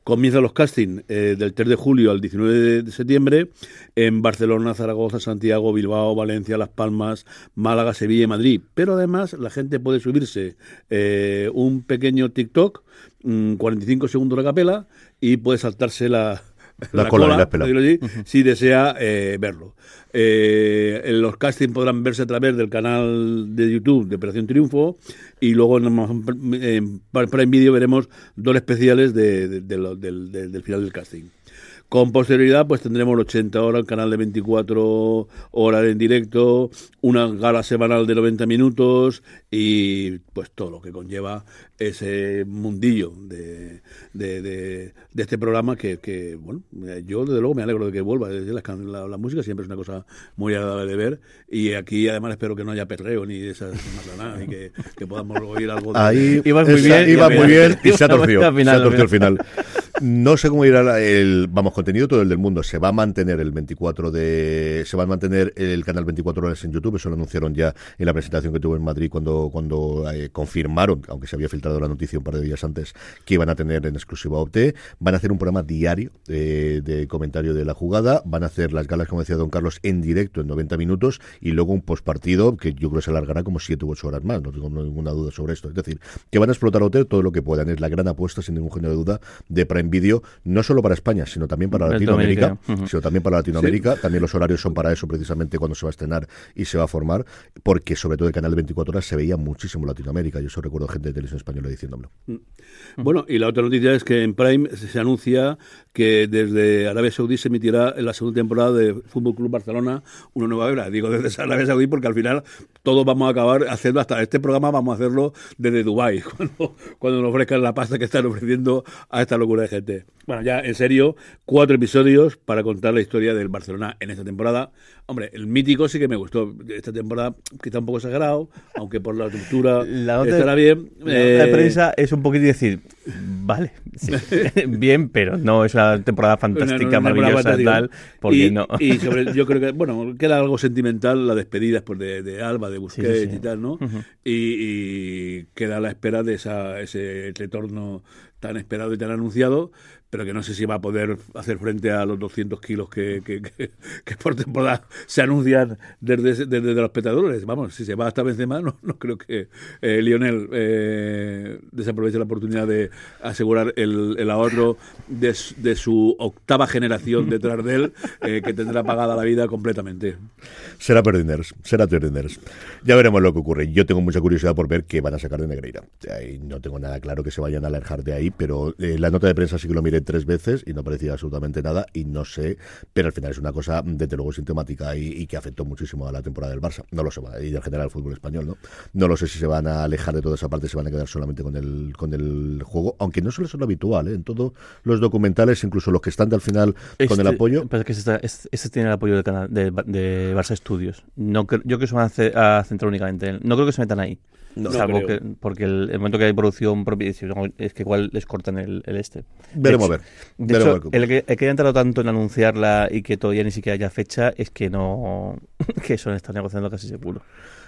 Comienzan los castings eh, del 3 de julio al 19 de, septiembre en Barcelona, Zaragoza, Santiago, Bilbao, Valencia, Las Palmas, Málaga, Sevilla y Madrid. Pero además la gente puede subirse eh, un pequeño TikTok, mm, 45 segundos de capela, y puede saltarse la, La cola y la por decirlo así, si desea eh, verlo. Eh, en los castings podrán verse a través del canal de YouTube de Operación Triunfo y luego en, Pr- en Prime Video veremos dos especiales de- del final del casting. Con posterioridad, pues tendremos el 80 horas, el canal de 24 horas en directo, una gala semanal de 90 minutos y pues todo lo que conlleva ese mundillo de, de, de- de este programa que, que, bueno, eh, yo desde luego me alegro de que vuelva. La, la- la música siempre es una cosa muy agradable de ver y aquí además espero que no haya perreo ni de esas nada y que, que podamos oír algo de... Ahí Ibas muy bien, iba y muy bien y se ha torcido. se ha torcido al al final. No sé cómo irá el vamos contenido todo el del mundo. Se va a mantener el 24 de se va a mantener el canal 24 horas en YouTube. Eso lo anunciaron ya en la presentación que tuvo en Madrid cuando cuando eh, confirmaron, aunque se había filtrado la noticia un par de días antes, que iban a tener en exclusiva OT. Van a hacer un programa diario eh, de comentario de la jugada. Van a hacer las galas, como decía Don Carlos, en directo en 90 minutos y luego un postpartido que yo creo se alargará como 7 u 8 horas más. No tengo ninguna duda sobre esto. Es decir, que van a explotar OT todo lo que puedan. Es la gran apuesta, sin ningún género de duda, de Prime Video, no solo para España, sino también para Latinoamérica, sino también para Latinoamérica. También los horarios son para eso, precisamente cuando se va a estrenar y se va a formar, porque sobre todo el canal de 24 horas se veía muchísimo Latinoamérica. Yo eso recuerdo gente de televisión española diciéndomelo. Bueno, y la otra noticia es que en Prime se, anuncia que desde Arabia Saudí se emitirá en la segunda temporada de Fútbol Club Barcelona una nueva era. Digo desde Arabia Saudí porque al final todos vamos a acabar haciendo hasta este programa vamos a hacerlo desde Dubai cuando, cuando nos ofrezcan la pasta que están ofreciendo a esta locura de gente. Bueno, ya en serio, cuatro episodios para contar la historia del Barcelona en esta temporada. Hombre, el mítico sí que me gustó. Esta temporada quizá un poco exagerado, aunque por la estructura La estará bien. La nota de Eh, prensa es un poquito decir, vale, sí, bien, pero no es una temporada fantástica, Una- una maravillosa, tal, porque y, no. y sobre, yo creo que, bueno, queda algo sentimental la despedida después de, de Alba, de Busquets Sí, sí, sí. y tal, ¿no? y, y queda a la espera de esa, ese retorno tan esperado y tan anunciado, pero que no sé si va a poder hacer frente a los 200 kilos que, que, que- que por temporada se anuncian desde, desde los espectadores. Vamos, si se va hasta Benzema, no, no creo que eh, Lionel eh, desaproveche la oportunidad de asegurar el, el ahorro de, de su octava generación detrás de él, eh, que tendrá pagada la vida completamente. Será Perdiners, será Perdiners. Ya veremos lo que ocurre. Yo tengo mucha curiosidad por ver qué van a sacar de Negreira. No tengo nada claro que se vayan a alejar de ahí. ahí, pero eh, la nota de prensa sí que lo miré tres veces y no parecía absolutamente nada y no sé, pero al final es una cosa desde luego sintomática y, que afectó muchísimo a la temporada del Barça. No lo sé, y en general al fútbol español, ¿no? No lo sé si se van a alejar de toda esa parte, se van a quedar solamente con el, con el juego, aunque no suele ser lo habitual, ¿eh? En todos los documentales, incluso los que están al final con el este, apoyo. Parece que este, este, tiene el apoyo del canal de, de Barça Studios. No, yo creo que se van a, centrar únicamente en No creo que se metan ahí. No, que, porque el, momento que hay producción propia es que igual les cortan el, este. Veremos a ver. De hecho, el, que, el que haya entrado tanto en anunciarla y que todavía ni siquiera haya fecha es que no que eso está negociando casi seguro.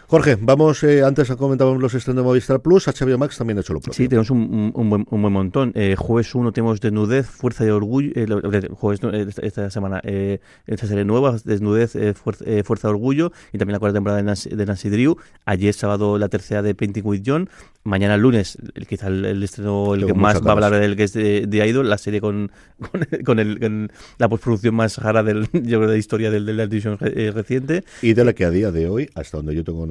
Jorge, vamos, eh, antes comentábamos los estrenos de Movistar Plus, HBO Max también ha hecho lo propio. Sí, tenemos un, un, buen, un buen, montón. Eh, jueves 1 tenemos Desnudez, Fuerza y Orgullo, eh, jueves esta, semana, eh, esta serie nueva, Desnudez, fuerza, fuerza, y Orgullo, y también la cuarta temporada de Nancy, de Nancy Drew. Ayer sábado la tercera de Painting with John, mañana lunes, el, quizá el, estreno el que más va a hablar del que es de, Idol, la serie con, con, el, la postproducción más rara del, yo de la historia del, de la edición reciente. Y de la que a día de hoy, hasta donde yo tengo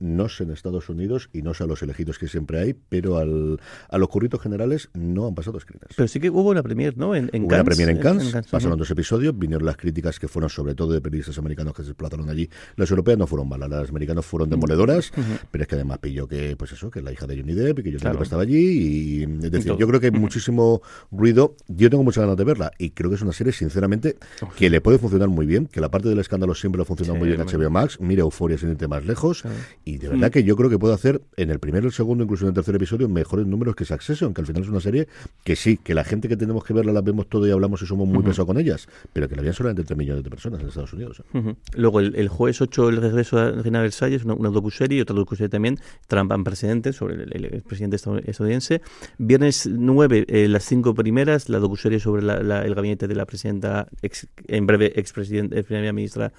no sé en Estados Unidos y no sé a los elegidos que siempre hay, pero al, a los curritos generales no han pasado screeners. Pero sí que hubo una premier, ¿no? En, en hubo una premier en Cannes, pasaron dos episodios, vinieron las críticas que fueron sobre todo de periodistas americanos que se desplazaron allí. Las europeas no fueron malas, las americanas fueron demoledoras, pero es que además pilló que, pues eso, que la hija de Johnny Depp y que Johnny Depp estaba allí y, es decir, yo creo que hay muchísimo ruido. Yo tengo muchas ganas de verla y creo que es una serie, sinceramente, que le puede funcionar muy bien, que la parte del escándalo siempre ha funcionado muy bien en HBO Max. Mire Euforia sin irte más lejos y de verdad que yo creo que puedo hacer en el primero, el segundo, incluso en el tercer episodio, mejores números que Succession, que al final es una serie que sí, que la gente que tenemos que verla la vemos todo y hablamos y somos muy pesados con ellas, pero que la vean solamente 3 millones de personas en Estados Unidos. ¿eh? Luego, el, jueves 8, el regreso de Reina Versalles, una, una docuserie y otra docuserie también, Trump en presidente, sobre el, el, presidente estadounidense. Viernes 9, eh, las cinco primeras, la docuserie sobre el gabinete de la presidenta, en breve expresidente, eh, primera ministra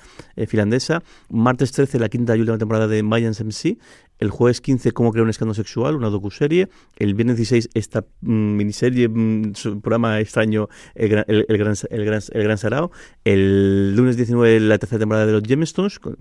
finlandesa. Martes 13, la quinta y última temporada de Mayans MC el jueves 15, Cómo crear un escándalo sexual, una docuserie. El viernes 16, esta mm, miniserie, mm, programa extraño, el, gran, el, gran, el, gran, el Gran Sarao. El lunes 19, la tercera temporada de los Gemstones, con,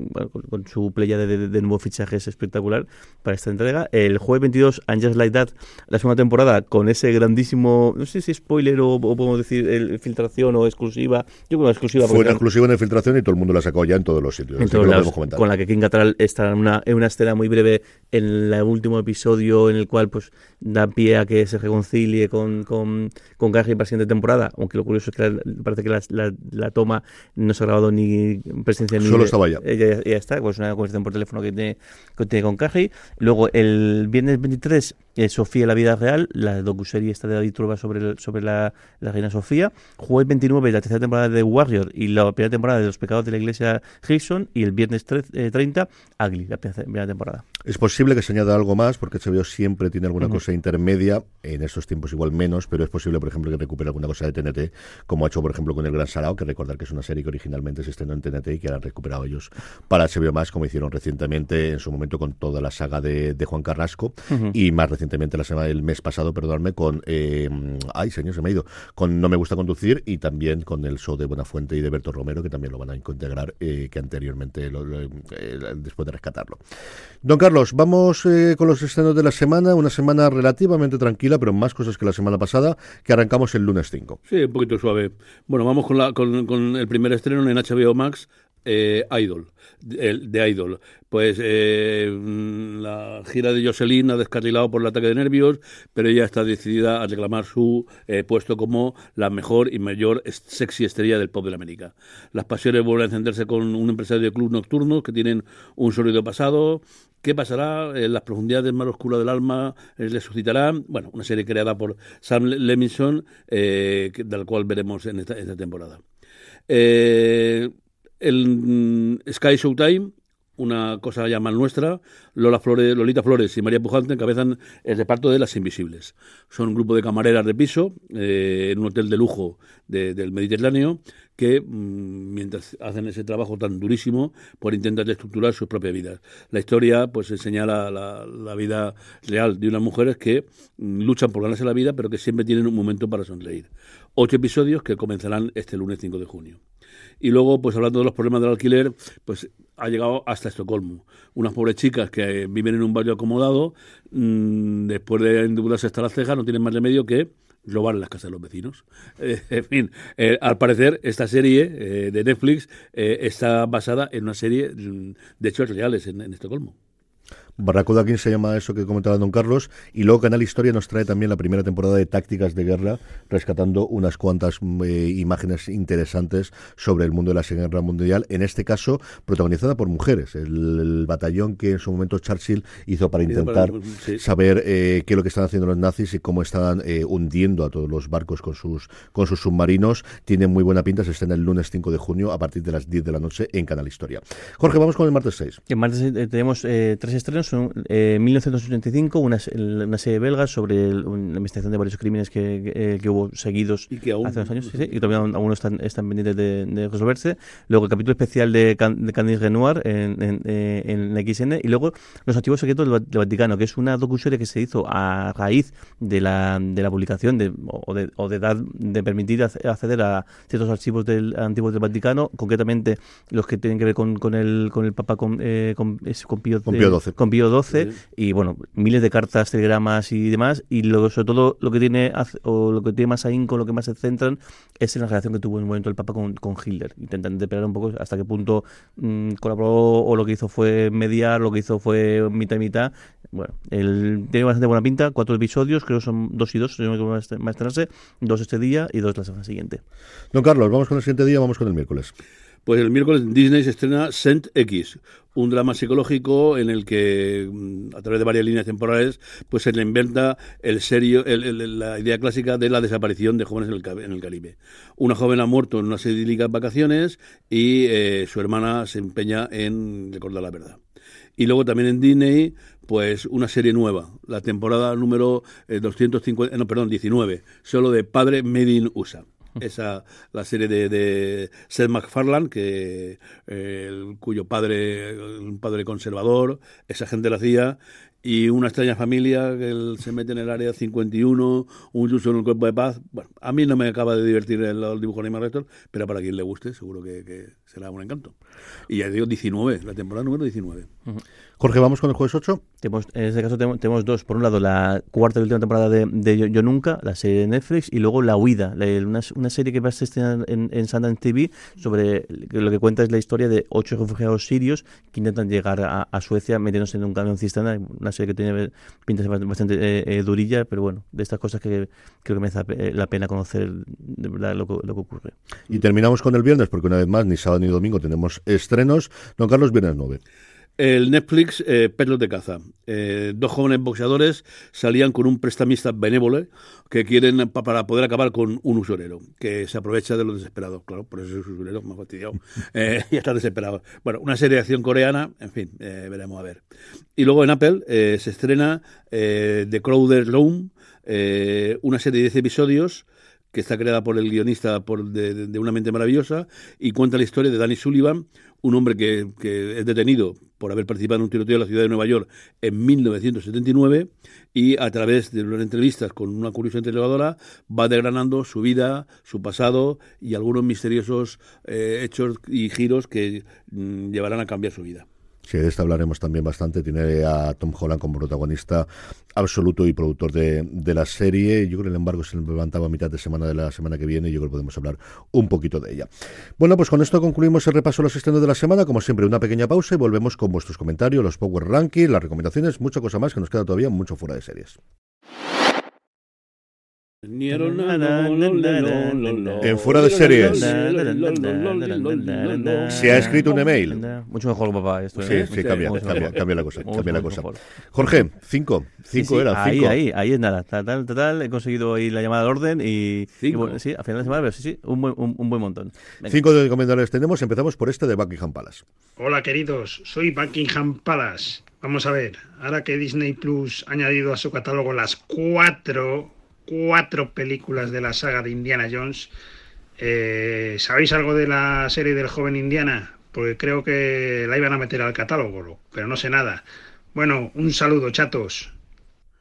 su playa de, de, nuevos fichajes espectacular para esta entrega. El jueves 22, And Just Like That, la segunda temporada, con ese grandísimo, no sé si spoiler o, podemos decir el, filtración o exclusiva. Yo creo que exclusiva. Fue una exclusiva en filtración y todo el mundo la sacó ya en todos los sitios. En todos lados, con la que King Catral está en una, en una escena muy breve en el último episodio en el cual pues da pie a que se reconcilie con, con, con para la siguiente temporada, aunque lo curioso es que parece que la, la, toma no se ha grabado ni presencia ni... Solo estaba ya. Ya, ya está, pues una conversación por teléfono que tiene, que tiene con Carrie. Luego, el viernes 23, eh, Sofía la vida real, la docuserie esta de David Trueba sobre, sobre la, la, reina Sofía. Jueves 29, la tercera temporada de Warrior y la primera temporada de Los pecados de la iglesia Hilson. Y el viernes 30, Ugly, la primera temporada. Es posible que se añada algo más, porque HBO siempre tiene alguna cosa intermedia, en estos tiempos igual menos, pero es posible, por ejemplo, que recupere alguna cosa de TNT, como ha hecho, por ejemplo, con El Gran Sarao, que recordar que es una serie que originalmente se estrenó en TNT y que han recuperado ellos para HBO más, como hicieron recientemente en su momento con toda la saga de, Juan Carrasco, y más recientemente la semana el mes pasado, perdonadme, con eh, ay señor, se me ha ido, con No me gusta conducir y también con el show de Buenafuente y de Berto Romero, que también lo van a integrar, eh, que anteriormente eh, después de rescatarlo. Don Carlos, vamos eh, con los estrenos de la semana, una semana relativamente tranquila, pero más cosas que la semana pasada, que arrancamos el lunes 5. Sí, un poquito suave. Bueno, vamos con, la, con, el primer estreno en HBO Max, Idol, de, Idol. Pues eh, la gira de Jocelyn ha descarrilado por el ataque de nervios, pero ella está decidida a reclamar su eh, puesto como la mejor y mayor sexy estrella del pop de la América. Las pasiones vuelven a encenderse con un empresario de club nocturnos que tienen un sólido pasado. ¿Qué pasará? En las profundidades más oscuras del alma le suscitará. Bueno, una serie creada por Sam Levinson, eh, del cual veremos en esta, esta temporada. Eh, el mm, Sky Showtime, una cosa ya más nuestra, Lola Flores, Lolita Flores y María Pujante encabezan el reparto de Las Invisibles. Son un grupo de camareras de piso eh, en un hotel de lujo del Mediterráneo que, mm, mientras hacen ese trabajo tan durísimo, pues intentan estructurar sus propias vidas. La historia pues señala la, la vida real de unas mujeres que mm, luchan por ganarse la vida, pero que siempre tienen un momento para sonreír. Ocho episodios que comenzarán este lunes 5 de junio. Y luego, pues hablando de los problemas del alquiler, pues ha llegado hasta Estocolmo. Unas pobres chicas que viven en un barrio acomodado, mmm, después de endeudarse hasta las cejas, no tienen más remedio que robar las casas de los vecinos. Eh, en fin, eh, al parecer esta serie eh, de Netflix eh, está basada en una serie mm, de hechos reales en Estocolmo. Barracuda King se llama eso que comentaba Don Carlos. Y luego Canal Historia nos trae también la primera temporada de Tácticas de Guerra, rescatando unas cuantas eh, imágenes interesantes sobre el mundo de la Segunda Guerra Mundial. En este caso, protagonizada por mujeres. El, el batallón que en su momento Churchill hizo para intentar Sí. saber eh, qué es lo que están haciendo los nazis y cómo están eh, hundiendo a todos los barcos con sus, con sus submarinos. Tiene muy buena pinta. Se estrena el lunes 5 de junio a partir de las 10 de la noche en Canal Historia. Jorge, vamos con el martes 6. En martes eh, tenemos eh, tres estrenos. Son, eh, 1985, una, una serie belga sobre el- un- la investigación de varios crímenes que, que, eh, que hubo seguidos Y que aún- hace unos años. Sí, sí, y todavía aún están, están pendientes de, de resolverse. Luego el capítulo especial de, Can- de Candice Renoir en, en, eh, en la XN. Y luego Los Archivos Secretos del, del Vaticano, que es una docuserie que se hizo a raíz de la, de la publicación de, o, de, o de dar de permitir ac- acceder a ciertos archivos del, antiguos del Vaticano, concretamente los que tienen que ver con, con el con el Papa con, eh, con, es- con Pío, Con Pío eh, XII. con Pío XII, Sí. y bueno miles de cartas telegramas y demás y sobre todo lo que tiene o lo que tiene más ahínco lo que más se centran es en la relación que tuvo en un momento el Papa con, con Hitler intentan depelar un poco hasta qué punto mm, colaboró o lo que hizo fue mediar lo que hizo fue mitad y mitad bueno el, tiene bastante buena pinta cuatro episodios creo que son dos y dos si no me estrenarse dos este día y dos la semana siguiente Don Carlos, vamos con el siguiente día, vamos con el miércoles. Pues el miércoles en Disney se estrena Sent X, un drama psicológico en el que, mm, a través de varias líneas temporales, pues se le inventa el serio, el- la idea clásica de la desaparición de jóvenes en el, en el Caribe. Una joven ha muerto en unas idílicas vacaciones y eh, su hermana se empeña en recordar la verdad. Y luego también en Disney, pues una serie nueva, la temporada número eh, 250, eh, no, perdón, 19, solo de Padre Made in USA. Esa, la serie de, de Seth MacFarlane, que, cuyo padre, un padre conservador, esa gente la hacía, y una extraña familia que él se mete en el área 51, un yuso en el cuerpo de paz. Bueno, a mí no me acaba de divertir el, dibujo animal Rector, pero para quien le guste, seguro que, que será un encanto. Y ya digo, 19, la temporada número 19. Jorge, vamos con el jueves 8. Tenemos, en este caso tenemos, tenemos dos. Por un lado, la cuarta y última temporada de, de Yo, Yo Nunca, la serie de Netflix, y luego La Huida, la- una, una serie que va a ser estrenada en, en Sundance TV sobre que lo que cuenta es la historia de ocho refugiados sirios que intentan llegar a, a Suecia metiéndose en un camión cisterna. Una serie que tiene pinta de ser bastante eh, eh, durilla, pero bueno, de estas cosas que creo que merece la pe- la pena conocer de verdad lo que, lo que ocurre. Y terminamos con el viernes, porque una vez más, ni sábado ni domingo tenemos estrenos. Don Carlos, viernes 9. El Netflix eh, Perros de Caza. Eh, dos jóvenes boxeadores salían con un prestamista benévolo que quieren pa- para poder acabar con un usurero que se aprovecha de los desesperados. Claro, por eso es usurero, ha fastidiado. Eh, y está desesperado. Bueno, una serie de acción coreana, en fin, eh, veremos a ver. Y luego en Apple eh, se estrena eh, The Crowder Room, eh, una serie de 10 episodios que está creada por el guionista por, de, de- de Una mente maravillosa y cuenta la historia de Danny Sullivan, un hombre que, que es detenido por haber participado en un tiroteo en la ciudad de Nueva York en 1979 y a través de unas entrevistas con una curiosa interrogadora va desgranando su vida, su pasado y algunos misteriosos eh, hechos y giros que mm, llevarán a cambiar su vida. Sí, de esta hablaremos también bastante. Tiene a Tom Holland como protagonista absoluto y productor de, de la serie. Yo creo que el embargo se levantaba a mitad de semana de la semana que viene y yo creo que podemos hablar un poquito de ella. Bueno, pues con esto concluimos el repaso de los estrenos de la semana. Como siempre, una pequeña pausa y volvemos con vuestros comentarios, los Power Rankings, las recomendaciones, mucha cosa más que nos queda todavía mucho fuera de series. En fuera de series. Se ha escrito un email. Mucho mejor, papá. Esto, Sí, ¿eh? sí, cambia, cambia, la cosa, cambia la cosa. Jorge, cinco, cinco Sí, sí, era, ahí, cinco. ahí, ahí es nada. He conseguido ahí la llamada al orden y, y Cinco. bueno, sí, a final de semana, pero sí, sí, un buen, un, un buen montón. Venga. Cinco de comentarios tenemos. Empezamos por este de Buckingham Palace. Hola queridos, soy Buckingham Palace. Vamos a ver, ahora que Disney Plus ha añadido a su catálogo las cuatro, cuatro películas de la saga de Indiana Jones, eh, ¿sabéis algo de la serie del joven Indiana? Porque creo que la iban a meter al catálogo, pero no sé nada. Bueno, un saludo, chatos.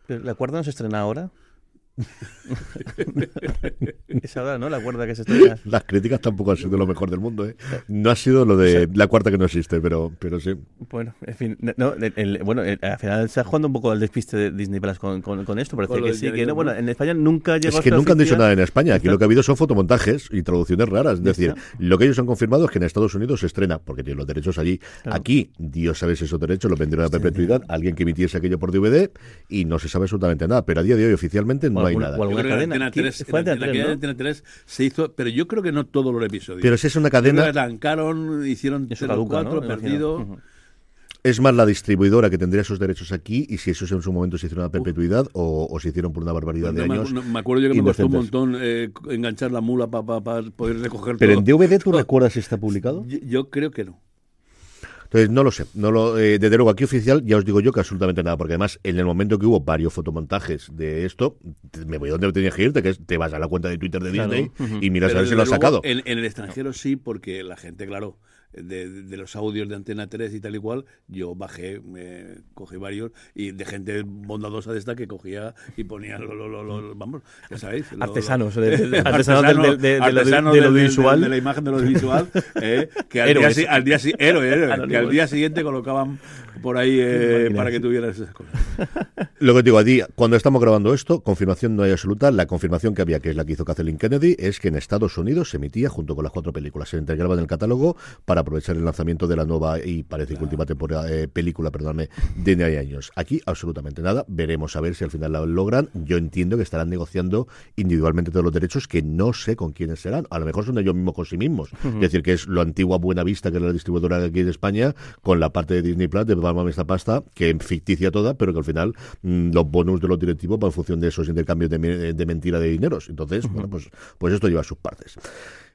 ¿La cuarta no se estrena ahora? Es ahora, ¿no? La cuerda que se estrella. Las críticas tampoco han sido lo mejor del mundo, ¿eh? No ha sido lo de la cuarta que no existe, pero, pero sí. Bueno, en fin, no, el- el- bueno, el- al final está jugando un poco al despiste de Disney Plus con, con, con esto, parece Con que sí, que no, bueno, ¿no? en España nunca llegó Es que nunca han dicho nada en España. Aquí lo que ha habido son fotomontajes y traducciones raras. Es decir, lo que ellos han confirmado es que en Estados Unidos se estrena, porque tienen los derechos allí. Claro. Aquí, Dios sabe si esos derechos los vendieron a perpetuidad, alguien que emitiese aquello por DVD y no se sabe absolutamente nada. Pero a día de hoy oficialmente no O hay alguna- nada. Yo creo que en cadena. Antena ¿Quién- 3, fue en, Antena en 3, aquella ¿no? Antena 3 se hizo, pero yo creo que no todos los episodios. Pero si es una cadena, arrancaron, hicieron Eso tres o ¿no? cuatro, Me perdido. Es más la distribuidora que tendría esos derechos aquí y si esos en su momento se hicieron a perpetuidad o, o se hicieron por una barbaridad de No me, años. no- me acuerdo yo que me costó un montón eh, enganchar la mula para poder recoger Pero todo. en DVD, ¿tú recuerdas si está publicado? Yo, yo creo que no. Entonces, no lo sé. No lo, eh, desde luego, aquí oficial, ya os digo yo que absolutamente nada, porque además, en el momento que hubo varios fotomontajes de esto, me voy a donde tenías que irte, que es, te vas a la cuenta de Twitter de Claro. Disney y miras a Pero ver si lo has sacado. En, en el extranjero sí, porque la gente, claro, de, de los audios de Antena 3 y tal y cual, yo bajé, me cogí varios y de gente bondadosa de esta que cogía y ponía, lo, lo- lo- lo- vamos, ya sabéis. Artesanos, de- artesanos del- del- de- del- del- la imagen de lo visual, eh, que al Héroes. al día, si- héroe, héroe, que al día siguiente colocaban por ahí eh, para que tuvieras esas cosas. Lo que te digo a ti, cuando estamos grabando esto, confirmación no hay absoluta. La confirmación que había, que es la que hizo Kathleen Kennedy, es que en Estados Unidos se emitía junto con las cuatro películas. Se integraba en el catálogo para aprovechar el lanzamiento de la nueva y parece que última temporada, eh, película, perdóname, de Nueve años. Aquí absolutamente nada. Veremos a ver si al final la logran. Yo entiendo que estarán negociando individualmente todos los derechos, que no sé con quiénes serán. A lo mejor son ellos mismos con sí mismos. Es decir, que es lo antigua Buena Vista, que era la distribuidora aquí de España, con la parte de Disney Plus, de Palma esta pasta, que es ficticia toda, pero que al final mm, los bonus de los directivos van en función de esos intercambios de, de mentira de dineros. Entonces, bueno, pues, pues esto lleva sus partes.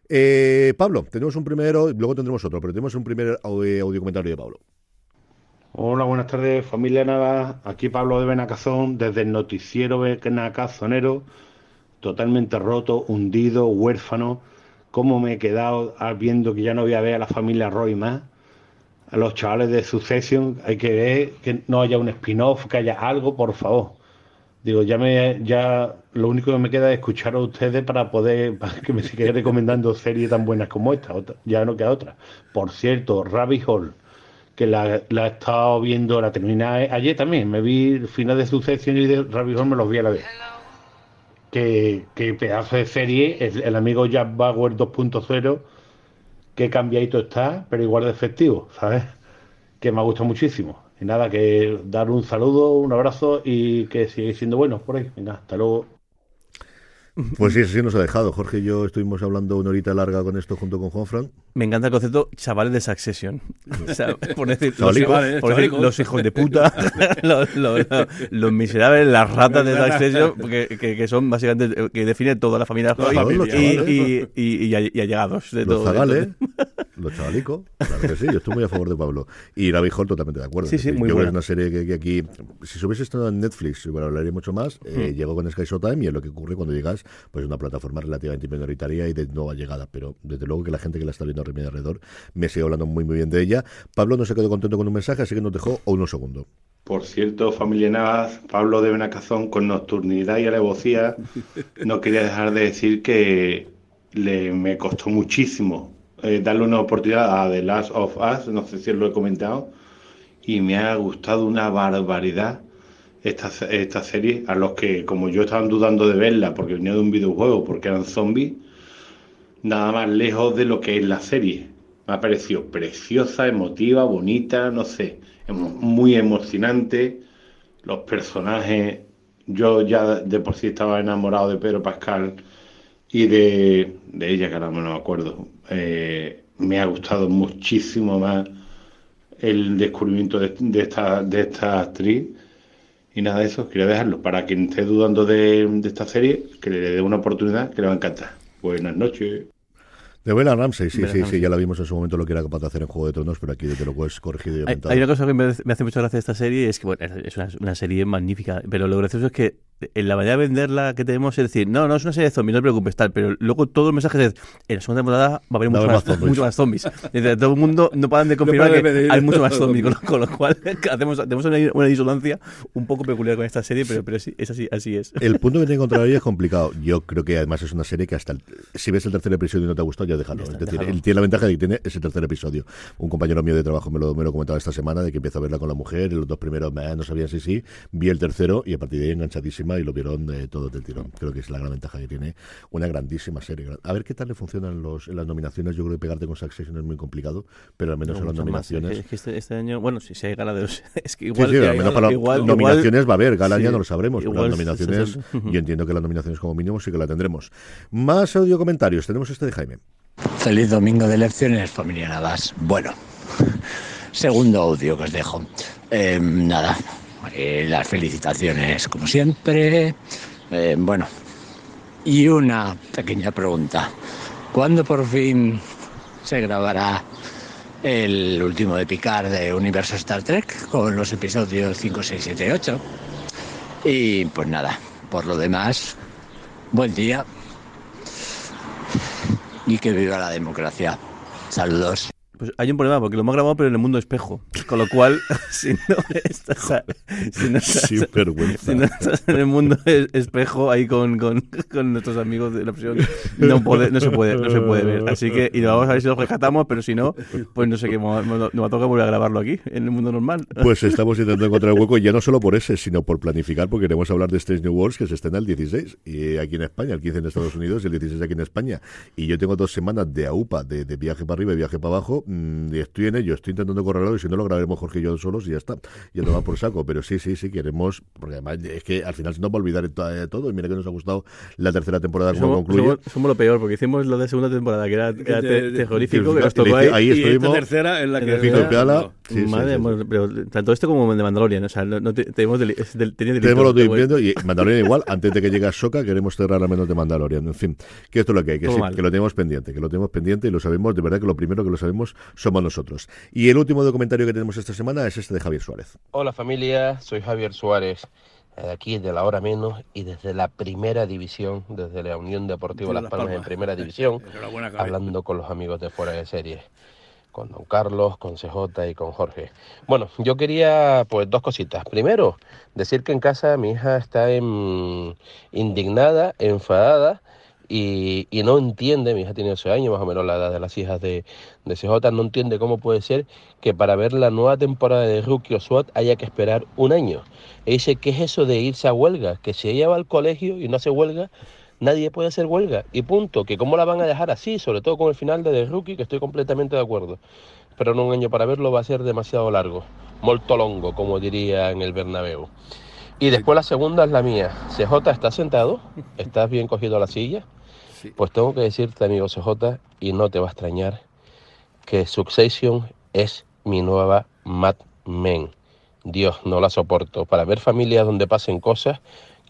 Eh, Pablo, tenemos un primero, luego tendremos otro, pero tenemos un primer audio, audio comentario de Pablo. Hola, buenas tardes, familia Nava. Aquí Pablo de Benacazón, desde el noticiero Benacazonero, totalmente roto, hundido, huérfano. ¿Cómo me he quedado viendo que ya no voy a ver a la familia Roy más? A los chavales de Succession, hay que ver que no haya un spin-off, que haya algo, por favor. Digo, ya me, ya lo único que me queda es escuchar a ustedes para poder, para que me sigan recomendando series tan buenas como esta, otra- ya no queda otra. Por cierto, Rabbit Hole, que la, la he estado viendo, la terminé ayer también, me vi el final de Succession y de Rabbit Hole me los vi a la vez. Que, que pedazo de serie, el, el amigo Jack Bauer 2.0, que cambiadito está, pero igual de efectivo, ¿sabes? Que me ha gustado muchísimo. Y nada, que dar un saludo, un abrazo y que sigáis siendo buenos por ahí. Venga, hasta luego. Pues sí, sí nos ha dejado. Jorge y yo estuvimos hablando una horita larga con esto junto con Juan Fran. Me encanta el concepto chavales de Succession. O sea, por decir, los, Chavales, por decir, los hijos de puta, los, los- los- los miserables, las ratas de Succession, que, que, que son básicamente, que define toda la familia la familia, y, chavales. y, y, y, y allegados de Los todo. de zagales, los chavalicos, claro que sí, yo estoy muy a favor de Pablo. Y Rabbit Hole totalmente de acuerdo. Sí, sí, decir, muy yo creo que buena. es una serie que, que aquí, si se hubiese estado en Netflix, bueno, hablaría mucho más, eh, llegó con Sky Showtime y es lo que ocurre cuando llegas, pues es una plataforma relativamente minoritaria y de nueva llegada, pero desde luego que la gente que la está viendo alrededor me sigue hablando muy muy bien de ella. Pablo no se quedó contento con un mensaje, así que nos dejó unos segundos. Por cierto, familia Navas, Pablo de Benacazón, con nocturnidad y alevosía, no quería dejar de decir que le, me costó muchísimo eh, darle una oportunidad a The Last of Us, no sé si lo he comentado, y me ha gustado una barbaridad esta, esta serie, a los que, como yo, estaban dudando de verla porque venía de un videojuego, porque eran zombies, nada más lejos de lo que es la serie. Me ha parecido preciosa, emotiva, bonita, no sé, muy emocionante. Los personajes, yo ya de por sí estaba enamorado de Pedro Pascal y de, de ella, que ahora no me acuerdo. Eh, me ha gustado muchísimo más el descubrimiento de, de esta, de esta actriz. Y nada de eso, quería dejarlo. Para quien esté dudando de, de esta serie, que le dé una oportunidad, que le va a encantar. Buenas noches. De Bella Ramsey, sí, Bella sí, sí, ya la vimos en su momento lo que era capaz de hacer en Juego de Tronos, pero aquí desde luego es corregido y Hay, aumentado. hay una cosa que me, me hace mucha gracia de esta serie, es que bueno, es una, una serie magnífica, pero lo gracioso es que en la manera de venderla que tenemos es decir, no, no es una serie de zombies, no te preocupes, tal, pero luego todos los mensajes es, en la segunda temporada va a haber mucho más, zombies. mucho más zombies. Desde todo el mundo no paran de confirmar que pedir hay mucho más zombies, con lo, con lo cual hacemos, tenemos una, una disonancia un poco peculiar con esta serie, pero, pero sí, es así, así es. El punto que tiene contra ella es complicado. Yo creo que además es una serie que hasta el- si ves el tercer episodio y no te ha gustado, ya déjalo. Está, es decir, déjalo. tiene la ventaja de que tiene ese tercer episodio. Un compañero mío de trabajo me lo, me lo comentaba esta semana de que empieza a verla con la mujer, los dos primeros no sabían si sí, vi el tercero y a partir de ahí y lo vieron eh, todo del tirón. Creo que es la gran ventaja que tiene una grandísima serie. A ver qué tal le funcionan los, en las nominaciones. Yo creo que pegarte con Succession es muy complicado, pero al menos en las más. nominaciones. Es que este, este año, bueno, si se hay gala de los. Es que Sí, igual. sí, al menos para igual- nominaciones igual- va a haber, gala ya sí, no lo sabremos, pero las nominaciones, 60. yo entiendo que las nominaciones como mínimo sí que la tendremos. Más audio comentarios, tenemos este de Jaime. Feliz domingo de elecciones, familia Navas. Bueno, segundo audio que os dejo. Eh, nada, las felicitaciones como siempre. Eh, bueno, y una pequeña pregunta. ¿Cuándo por fin se grabará el último de Picard de Universo Star Trek con los episodios 5, 6, 7, 8? Y pues nada, por lo demás, buen día y que viva la democracia. Saludos. Pues hay un problema, porque lo hemos grabado, pero en el mundo espejo. Con lo cual, si no estás, a- si no estás, Sin vergüenza. si no estás en el mundo es- espejo ahí con, con, con nuestros amigos de la prisión, no, puede, no, se puede, no se puede ver. Así que, y vamos a ver si lo rescatamos, pero si no, pues no sé qué, nos va a tocar volver a grabarlo aquí, en el mundo normal. Pues estamos intentando encontrar el hueco, y ya no solo por ese, sino por planificar, porque queremos hablar de Strange New Worlds, que se estrena el 16, y aquí en España, el 15 en Estados Unidos y el 16 aquí en España. Y yo tengo dos semanas de AUPA, de, de viaje para arriba y viaje para abajo, mm, y estoy en ello, estoy intentando correrlo, y si no lo grabaremos Jorge y yo solos y ya está, ya no va por saco. Pero sí, sí, sí, queremos, porque además es que al final se nos va a olvidar eh, todo, y mira que nos ha gustado la tercera temporada como Somos, concluye. somos- somos lo peor, porque hicimos lo de segunda temporada, que era, era te- terrorífico, que y nos tocó dice, ahí. ahí y esta estuvimos, tercera en la en que... y Piala, sí, Madre, sí, sí. bueno, pero tanto este como de Mandalorian, o sea, no, no te- tenemos es del- tenía delito, Tenemos los viendo y Mandalorian igual, antes de que llegue a Soca, queremos cerrar al menos de Mandalorian. En fin, que esto es lo que hay, que, sí, que lo tenemos pendiente, que lo tenemos pendiente y lo sabemos, de verdad que lo primero que lo sabemos somos nosotros. Y el último documentario que tenemos esta semana es este de Javier Suárez. Hola familia, soy Javier Suárez, eh, de aquí de la hora menos y desde la primera división, desde la Unión Deportiva De Las Las Palmas en primera división, hablando con los amigos de fuera de serie, con don Carlos, con CJ y con Jorge. Bueno, yo quería pues dos cositas. Primero, decir que en casa mi hija está en- indignada, enfadada y, y no entiende, mi hija tiene 12 años, más o menos la edad de las hijas de, de CJ, no entiende cómo puede ser que para ver la nueva temporada de Rookie o SWAT haya que esperar un año. E dice, ¿qué es eso de irse a huelga? Que si ella va al colegio y no hace huelga, nadie puede hacer huelga. Y punto, que cómo la van a dejar así, sobre todo con el final de The Rookie, que estoy completamente de acuerdo. Pero en un año para verlo va a ser demasiado largo, molto longo, como diría en el Bernabéu. Y después la segunda es la mía. CJ está sentado, estás bien cogido a la silla. Sí. Pues tengo que decirte, amigo CJ, y no te va a extrañar, que Succession es mi nueva Mad Men. Dios, no la soporto. Para ver familias donde pasen cosas,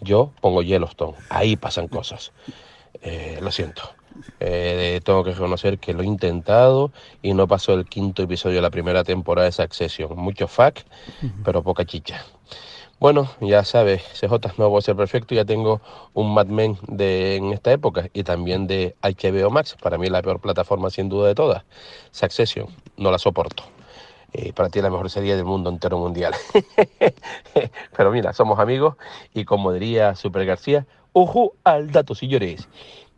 yo pongo Yellowstone. Ahí pasan cosas. Eh, lo siento. Eh, tengo que reconocer que lo he intentado y no pasó el quinto episodio de la primera temporada de Succession. Mucho fuck, pero poca chicha. Bueno, ya sabes, CJ no voy a ser perfecto, ya tengo un Mad Men de, en esta época y también de HBO Max, para mí la peor plataforma sin duda de todas. Succession, no la soporto. Eh, para ti la mejor serie del mundo entero mundial. Pero mira, somos amigos y como diría Super García, ojo al dato, señores.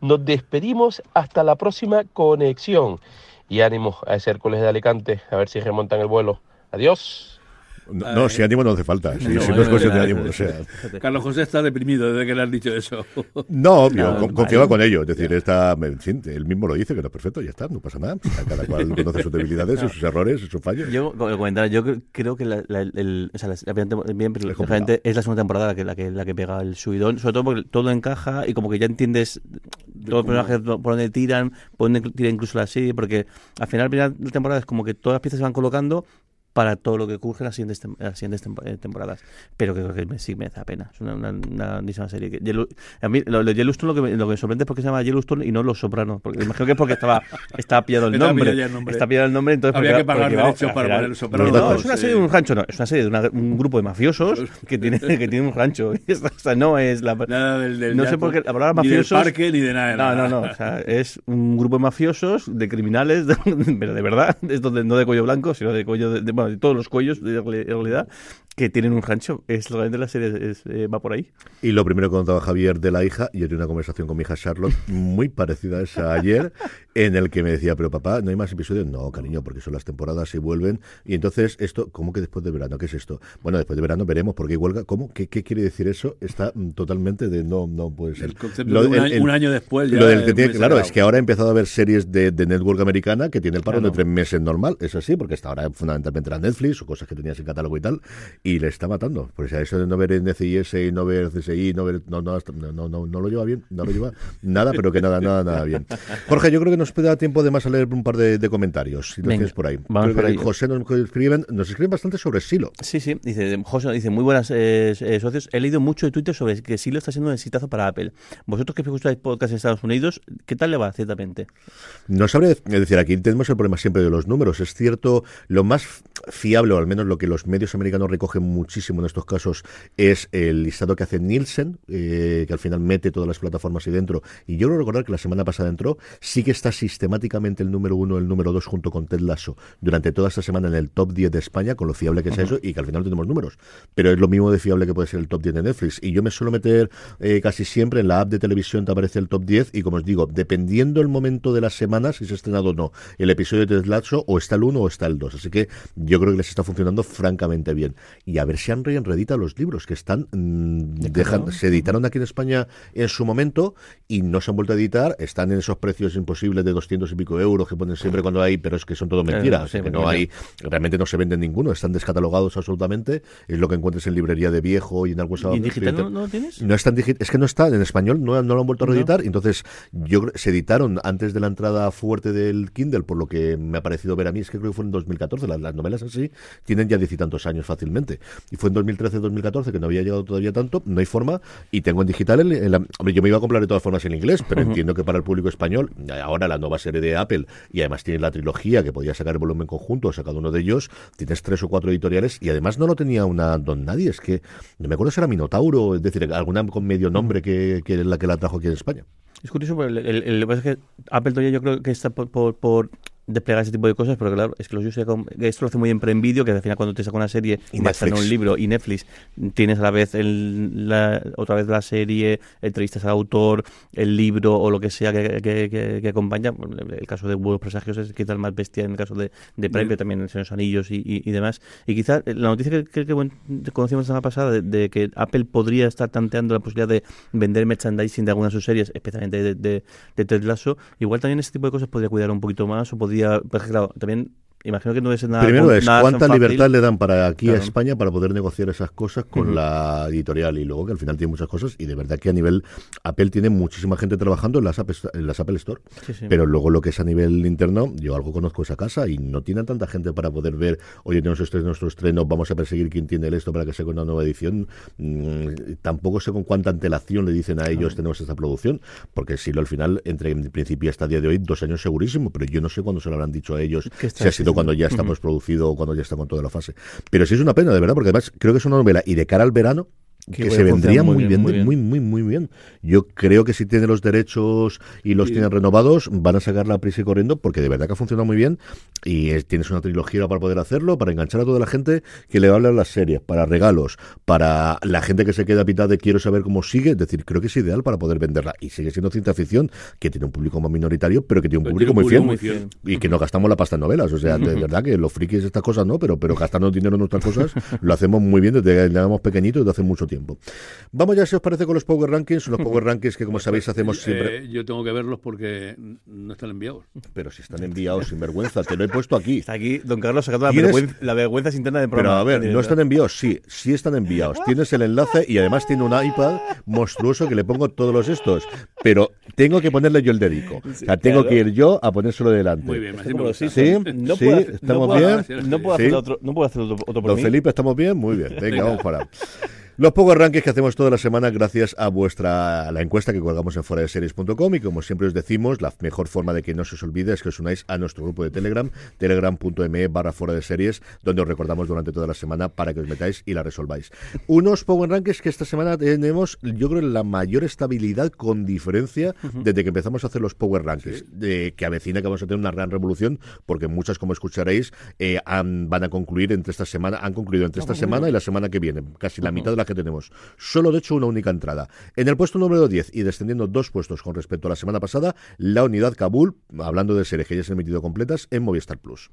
Nos despedimos hasta la próxima conexión. Y ánimo a ese Hércules de Alicante, a ver si remontan el vuelo. Adiós. No, no, si ánimo no hace falta, si, No, si no es cuestión de no, ánimo. O sea, Carlos José está deprimido desde que le has dicho eso. no, yo No, confiaba con ello. Es decir, está, él mismo lo dice, que no es perfecto, ya está, no pasa nada. O sea, cada cual conoce sus debilidades, sus errores, sus fallos. Yo, yo cre- creo que la, la- el- o sea, la- la es la segunda temporada la que, la que, la que pega el subidón, sobre todo porque todo encaja y como que ya entiendes todos los personajes por donde tiran, por donde tira incluso la serie, porque al final la primera temporada es como que todas las piezas se van colocando para todo lo que ocurre en las siguientes, tem- las siguientes tempo- eh, temporadas. Pero que creo que me, sí me da pena. Es una, una, una grandísima serie. Que Yellow- a mí lo de Yellowstone lo que, me, lo que me sorprende es porque se llama Yellowstone y no Los Sopranos. Porque imagino que es porque estaba, estaba pillado el nombre. el nombre. Está pillado el nombre. Entonces Había porque- que pagar derechos para poner Sopranos. No, es una serie de un rancho, no. Es una serie de una- un grupo de mafiosos que tiene, que tiene un rancho. O sea, no es la. Nada del, del no sé por qué la palabra ni del mafiosos. parque ni de nada. No, no, no. O sea, es un grupo de mafiosos, de criminales, de- pero de verdad, es donde, no de cuello blanco, sino de cuello, de, de- de todos los cuellos, en realidad, que tienen un rancho. Es realmente la serie es- eh, va por ahí. Y lo primero que contaba Javier de la hija, yo tuve una conversación con mi hija Charlotte muy parecida a esa ayer, en el que me decía, pero papá, ¿no hay más episodios? No, cariño, porque son las temporadas y vuelven. Y entonces, esto, ¿cómo que después de verano? ¿Qué es esto? Bueno, después de verano veremos, porque huelga. ¿Cómo? ¿Qué, qué quiere decir eso? Está totalmente de no, no puede ser. El concepto de un año- un año después ya Lo del que tiene, claro, es que ahora ha empezado a haber series de, de network americana que tiene el parón Claro. de tres meses normal. Es así, porque hasta ahora fundamentalmente era Netflix o cosas que tenías en catálogo y tal. Y le está matando. Por eso de no ver NCIS y no ver CSI, no ver. No, no, no, no, no, lo lleva bien. No lo lleva nada, pero que nada, nada, nada bien. Jorge, yo creo que nos da tiempo además a leer un par de, de comentarios. Si lo tienes por ahí. vamos por ahí. José nos escriben, nos escriben bastante sobre Silo. Sí, sí, dice José, dice muy buenas eh, eh, socios. He leído mucho de Twitter sobre que Silo está siendo un exitazo para Apple. Vosotros que escucháis podcast en Estados Unidos, ¿qué tal le va ciertamente? No sabré decir, aquí tenemos el problema siempre de los números. Es cierto, lo más fiable, o al menos lo que los medios americanos recogen muchísimo en estos casos, es el listado que hace Nielsen, eh, que al final mete todas las plataformas ahí dentro. Y yo quiero recordar que la semana pasada entró, sí que está sistemáticamente el número uno, el número dos, junto con Ted Lasso, durante toda esta semana en el top 10 de España, con lo fiable que es eso, y que al final tenemos números. Pero es lo mismo de fiable que puede ser el top 10 de Netflix. Y yo me suelo meter eh, casi siempre en la app de televisión, te aparece el top 10, y como os digo, dependiendo el momento de la semana, si se ha estrenado o no, el episodio de Ted Lasso, o está el 1 o está el 2. Así que yo creo que les está funcionando francamente bien. Y a ver si han reeditado los libros que están, mm, dejan, se editaron aquí en España en su momento y no se han vuelto a editar, están en esos precios imposibles de 200 y pico euros que ponen siempre cuando hay, pero es que son todo mentiras, Eh, sí, que no hay, realmente no se venden ninguno, están descatalogados absolutamente, es lo que encuentres en librería de viejo y en algún ¿Y digital no, no lo tienes? no están es que no está en español, no, no lo han vuelto a reeditar. Entonces, yo se editaron antes de la entrada fuerte del Kindle, por lo que me ha parecido ver a mí, es que creo que fue en 2014. Las, las novelas así tienen ya diez y tantos años fácilmente. Y fue en 2013-2014 que no había llegado todavía tanto, no hay forma. Y tengo en digital, en la- hombre, yo me iba a comprar de todas formas en inglés, pero entiendo que para el público español, ahora la nueva serie de Apple, y además tiene la trilogía que podía sacar el volumen conjunto, o sea, cada uno de ellos, tienes tres o cuatro editoriales, y además no lo tenía una don nadie, es que no me acuerdo si era Minotauro, es decir, alguna con medio nombre que, que la que la trajo aquí en España. Es curioso, porque el, el- el- Apple todavía yo creo que está por, por, por desplegar ese tipo de cosas, pero claro, es que los con- esto lo hace muy bien en vídeo, que al final cuando te saca una serie Y basada en un libro y Netflix, tienes a la vez el, la, otra vez la serie, entrevistas al autor, el libro o lo que sea que, que, que- que acompaña. El, caso de Buenos Presagios es quizá el más bestia en el caso de, de Prime, pero también en los Anillos y, y- y demás. Y quizá eh, la noticia que, que- que, conocimos la semana pasada de, de que Apple podría estar tanteando la posibilidad de vender merchandising de algunas de sus series, especialmente de, de, de Ted Lasso, igual también ese tipo de cosas podría cuidar un poquito más o podría, porque claro, también imagino que no es nada Primero es nada cuánta fácil. libertad le dan para aquí a. España para poder negociar esas cosas con la editorial y luego que al final tiene muchas cosas y de verdad que a nivel Apple tiene muchísima gente trabajando en las, App, en las Apple Store. Sí, sí. Pero luego lo que es a nivel interno, yo algo conozco esa casa y no tienen tanta gente para poder ver, oye, tenemos este nuestro estreno, vamos a perseguir quién tiene el esto para que sea una nueva edición. Mm, tampoco sé con cuánta antelación le dicen a ellos tenemos esta producción, porque si lo al final, entre en principio hasta el día de hoy, dos años segurísimo, pero yo no sé cuándo se lo habrán dicho a ellos, si ha sido cuando ya está Ujú. producido o cuando ya está con toda la fase. Pero sí es una pena, de verdad, porque además creo que es una novela y de cara al verano Que se vendría muy bien, muy, muy muy, muy, muy bien. Yo creo que si tiene los derechos y los Y- tienen renovados, van a sacar la prisa y corriendo, porque de verdad que ha funcionado muy bien. Y es- tienes una trilogía para poder hacerlo, para enganchar a toda la gente que le va a hablar las series, para regalos, para la gente que se queda a mitad de quiero saber cómo sigue. Es decir, creo que es ideal para poder venderla. Y sigue siendo ciencia ficción, que tiene un público más minoritario, pero que tiene un Pero público tiene muy un fiel. público muy fiel. Y que no gastamos la pasta en novelas. O sea, de verdad que los frikis estas cosas no, pero, pero gastarnos dinero en otras cosas lo hacemos muy bien desde que éramos pequeñitos desde hace mucho tiempo. Tiempo. Vamos ya, si os parece, con los Power Rankings. Los Power Rankings que, como sabéis, hacemos siempre... Eh, yo tengo que verlos porque no están enviados. Pero si están enviados, sin vergüenza, te lo he puesto aquí. Está aquí don Carlos sacando la, ¿Tienes- vergüenza, la vergüenza interna de Pero programa. a ver, ¿no están enviados? Sí, sí están enviados. Tienes el enlace y además tiene un iPad monstruoso que le pongo todos los estos. Pero tengo que ponerle yo el dedico. O sea, tengo claro. que ir yo a ponérselo delante. Muy bien, así me gusta. Sí, No sí, hacer- estamos no puedo bien. No puedo Sí. hacer otro, no puedo hacer otro, otro por Don mí. Felipe, ¿estamos bien? Muy bien. Venga, vamos para. Los Power Rankings que hacemos toda la semana gracias a vuestra a la encuesta que colgamos en foradeseries.com y como siempre os decimos, la mejor forma de que no se os olvide es que os unáis a nuestro grupo de Telegram, telegram.me barra fuera de series, donde os recordamos durante toda la semana para que os metáis y la resolváis. Unos Power Rankings que esta semana tenemos, yo creo, la mayor estabilidad con diferencia desde que empezamos a hacer los Power Rankings, de, que avecina que vamos a tener una gran revolución, porque muchas, como escucharéis, eh, han- van a concluir entre esta semana, han concluido entre esta semana y la semana que viene, casi la mitad de las que tenemos. Solo, de hecho, una única entrada. En el puesto número 10 y descendiendo dos puestos con respecto a la semana pasada, la unidad Kabul, hablando de series ya se han emitido completas, en Movistar Plus.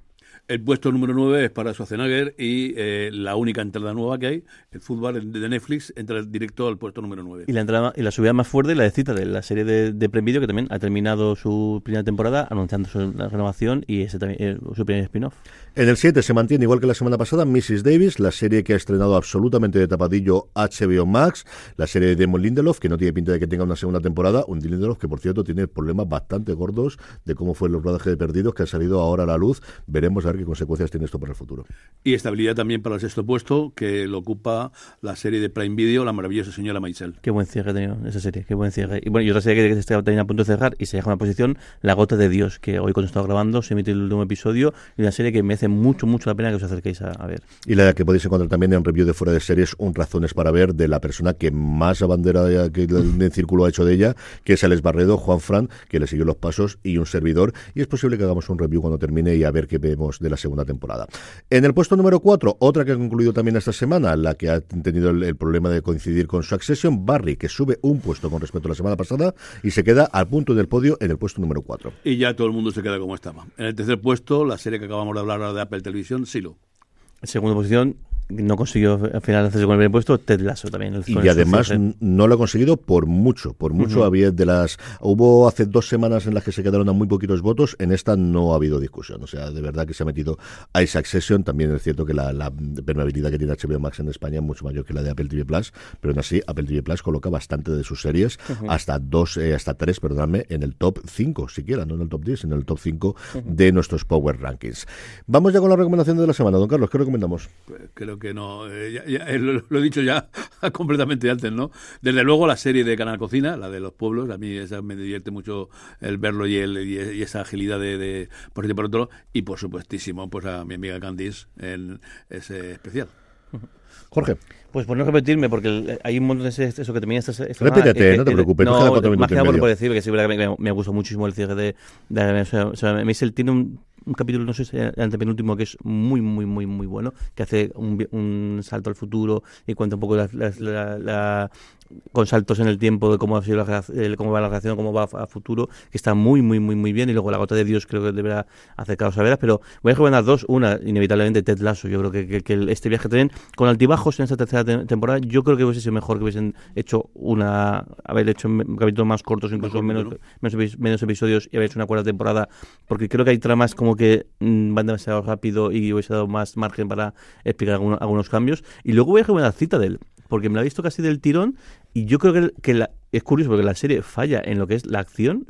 El puesto número 9 es para Schwarzenegger y eh, la única entrada nueva que hay, el fútbol de Netflix, entra directo al puesto número 9. Y la entrada y la subida más fuerte, la de Citadel, la serie de, de Prime Video que también ha terminado su primera temporada anunciando su la renovación y ese también eh, su primer spin-off. En el 7 se mantiene igual que la semana pasada Mrs. Davis, la serie que ha estrenado absolutamente de tapadillo HBO Max, la serie de Damon Lindelof, que no tiene pinta de que tenga una segunda temporada, un Lindelof que por cierto tiene problemas bastante gordos de cómo fue el rodaje de Perdidos que ha salido ahora a la luz. Veremos a qué consecuencias tiene esto para el futuro. Y estabilidad también para el sexto puesto, que lo ocupa la serie de Prime Video, La maravillosa señora Maisel. Qué buen cierre ha tenido esa serie, qué buen cierre. Y bueno, y otra serie que, que está también a punto de cerrar y se deja una posición, La Gota de Dios, que hoy cuando estamos grabando se emite el último episodio y una serie que merece mucho, mucho la pena que os acerquéis a, a ver. Y la que podéis encontrar también en review de fuera de series, un razones para ver de la persona que más abandera que el círculo ha hecho de ella, que es Alex Barredo, Juan Fran, que le siguió los pasos y un servidor. Y es posible que hagamos un review cuando termine y a ver qué vemos de la segunda temporada. En el puesto número 4, otra que ha concluido también esta semana, la que ha tenido el, el problema de coincidir con Succession, Barry, que sube un puesto con respecto a la semana pasada y se queda al punto del podio en el puesto número 4. Y ya todo el mundo se queda como estaba. En el tercer puesto, la serie que acabamos de hablar ahora de Apple Televisión, Silo. Segunda posición, no consiguió al final hacerse con el primer puesto, Ted Lasso también. el- Y además no lo ha conseguido por mucho, por mucho Ujú. había de las hubo hace dos semanas en las que se quedaron a muy poquitos votos, en esta no ha habido discusión, o sea, de verdad que se ha metido a esa Succession, también es cierto que la, la permeabilidad que tiene HBO Max en España es mucho mayor que la de Apple TV Plus, pero aún así Apple TV Plus coloca bastante de sus series, hasta dos, eh, hasta tres, perdóname, en el top 5, siquiera, no en el top 10, en el top 5 de nuestros Power Rankings. Vamos ya con la recomendación de la semana, don Carlos, ¿qué recomendamos? Pues creo que no, eh, ya- ya, eh, lo, lo he dicho ya completamente antes, ¿no? Desde luego la serie de Canal Cocina, la de los pueblos, a mí esa me divierte mucho el verlo y, el, y, y esa agilidad de, de por este y por otro, y por supuestísimo, pues a mi amiga Candice en ese especial. Jorge. Pues por no repetirme, porque el- hay un montón de series, eso que termina esta, esta Repítete, semana, no te preocupes, nos quedan cuatro minutos más que por, decir, que sí, verdad que me, me gustó muchísimo el cierre de, de, o sea, Maisel tiene un, un capítulo, no sé si el antepenúltimo, que es muy, muy, muy, muy bueno, que hace un, un salto al futuro y cuenta un poco la, la- la- la- con saltos en el tiempo de cómo ha sido la, cómo va la relación, cómo va a, futuro, que está muy, muy, muy, muy bien. Y luego La Gota de Dios creo que deberá acercaros a verlas, pero voy a recomendar dos. Una, inevitablemente, Ted Lasso. Yo creo que, que- que este viaje también, con altibajos en esta tercera te- temporada, yo creo que hubiese sido mejor que hubiesen hecho una, haber hecho un capítulo más cortos, incluso menos, menos, menos episodios y haber hecho una cuarta temporada, porque creo que hay tramas como que mm, van demasiado rápido y hubiese dado más margen para explicar alguno- algunos cambios. Y luego voy a recomendar Citadel, porque me la he visto casi del tirón y yo creo que, que la- es curioso porque la serie falla en lo que es la acción,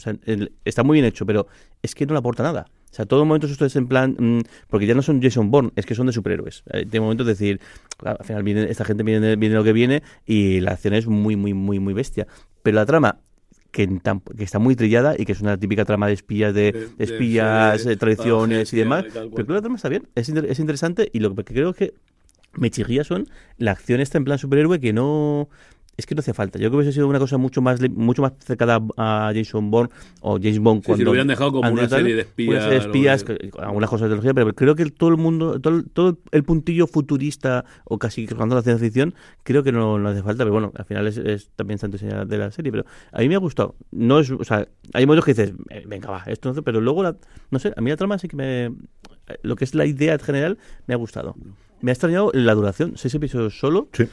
está muy bien hecho, pero es que no le aporta nada. O sea, todo momento esto es en plan, mm, porque ya no son Jason Bourne, es que son de superhéroes. Eh, De momento es decir, claro, al final viene, esta gente viene, viene lo que viene y la acción es muy, muy, muy, muy bestia. Pero la trama que, tan- que está muy trillada y que es una típica trama de espías, de, De- de de espías, serie, eh, traiciones y demás. Pero creo que la trama está bien, es, inter- es interesante y lo que creo que me chirría son la acción está en plan superhéroe que no es que no hace falta. Yo creo que hubiese sido una cosa mucho más mucho más cercana a Jason Bourne o James Bond Sí, si cuando lo hubieran dejado como una tal, serie de espías, una serie de espías, que- algunas cosas de tecnología, pero creo que todo el mundo, todo, el- todo el puntillo futurista o casi rozando la ciencia ficción, creo que no, no hace falta, pero bueno, al final es, es también seña de la serie, pero a mí me ha gustado. No es, o sea, hay momentos que dices, "Eh, venga, va, esto no sé", pero luego la, no sé, a mí la trama sí que me lo que es la idea general me ha gustado. Me ha extrañado la duración, seis episodios solo. Sí.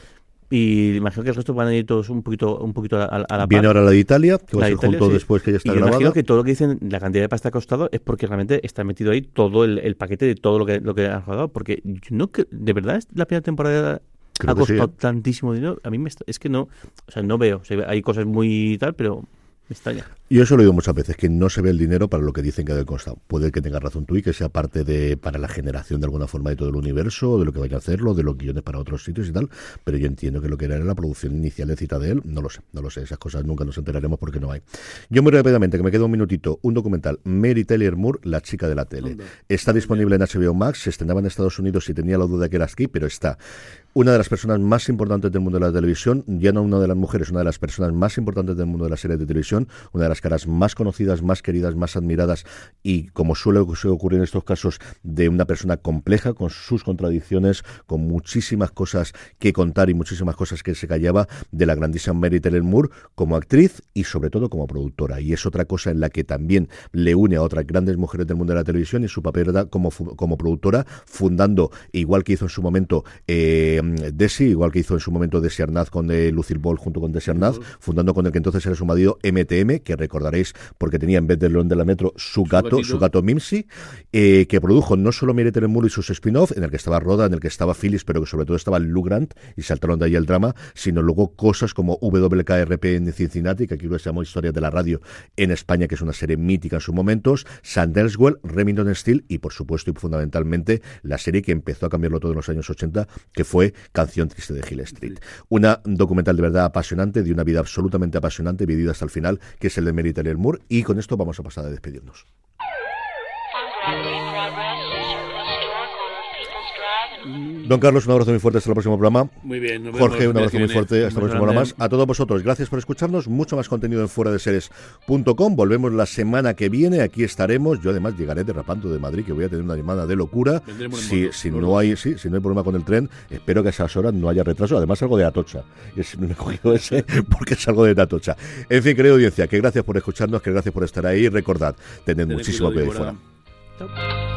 Y imagino que el resto van a ir todos un poquito, un poquito a, a la Viene par. ahora la de Italia, que va La a de ser Italia, junto sí. después que ya está y yo grabada. imagino que todo lo que dicen, la cantidad de pasta que ha costado es porque realmente está metido ahí todo el, el paquete de todo lo que, lo que han jugado. Porque yo no de verdad es la primera temporada Creo ha sí, costado ¿eh? tantísimo dinero. A mí me está- es que no, o sea, no veo. O sea, hay cosas muy tal, pero me extraña. Yo eso lo he oído muchas veces, que no se ve el dinero para lo que dicen que debe costar. Puede que tengas razón tú y que sea parte de para la generación de alguna forma de todo el universo, de lo que vaya a hacerlo, de los guiones para otros sitios y tal, pero yo entiendo que lo que era la producción inicial de Citadel, no lo sé, no lo sé, esas cosas nunca nos enteraremos porque no hay. Yo muy rápidamente, que me queda un minutito, un documental, Mary Taylor Moore, la chica de la tele. Está disponible en HBO Max, se estrenaba en Estados Unidos y tenía la duda que era aquí, pero está. Una de las personas más importantes del mundo de la televisión, ya no una de las mujeres, una de las personas más importantes del mundo de la serie de televisión, una de las caras más conocidas, más queridas, más admiradas y, como suele ocurrir en estos casos, de una persona compleja, con sus contradicciones, con muchísimas cosas que contar y muchísimas cosas que se callaba, de la grandísima Mary Taylor Moore como actriz y, sobre todo, como productora. Y es otra cosa en la que también le une a otras grandes mujeres del mundo de la televisión y su papel como, como productora, fundando, igual que hizo en su momento eh, Desi, igual que hizo en su momento Desi Arnaz con eh, Lucille Ball junto con Desi Arnaz, fundando con el que entonces era su marido MTM, que recordaréis porque tenía en vez del león de la metro su gato, su gato Mimsy, eh, que produjo no solo Taylor Moore y sus spin-off, en el que estaba Roda, en el que estaba Phyllis, pero que sobre todo estaba Lou Grant, y saltaron de ahí el drama, sino luego cosas como WKRP en Cincinnati, que aquí lo llamó Historias de la Radio en España, que es una serie mítica en sus momentos, Sandelswell, Remington Steele y, por supuesto, y fundamentalmente, la serie que empezó a cambiarlo todo en los años 80, que fue Canción Triste de Hill Street. Una documental de verdad apasionante, de una vida absolutamente apasionante, vivida hasta el final, que es el de Taylor Moore, y con esto vamos a pasar a despedirnos. Don Carlos, un abrazo muy fuerte hasta el próximo programa. Muy bien, nos vemos Jorge, un abrazo muy fuerte. Hasta el próximo programa más. A todos vosotros, gracias por escucharnos. Mucho más contenido en fuera de series.com. Volvemos la semana que viene. Aquí estaremos. Yo además llegaré derrapando de Madrid, que voy a tener una llamada de locura. Si, no hay, sí, si no hay problema con el tren, espero que a esas horas no haya retraso. Además, algo de Atocha. Es, me he cogido ese porque es algo de Atocha. En fin, querida audiencia, que gracias por escucharnos, que gracias por estar ahí. Recordad, tened Tened muchísimo cuidado, Víbora. fuera. Chao.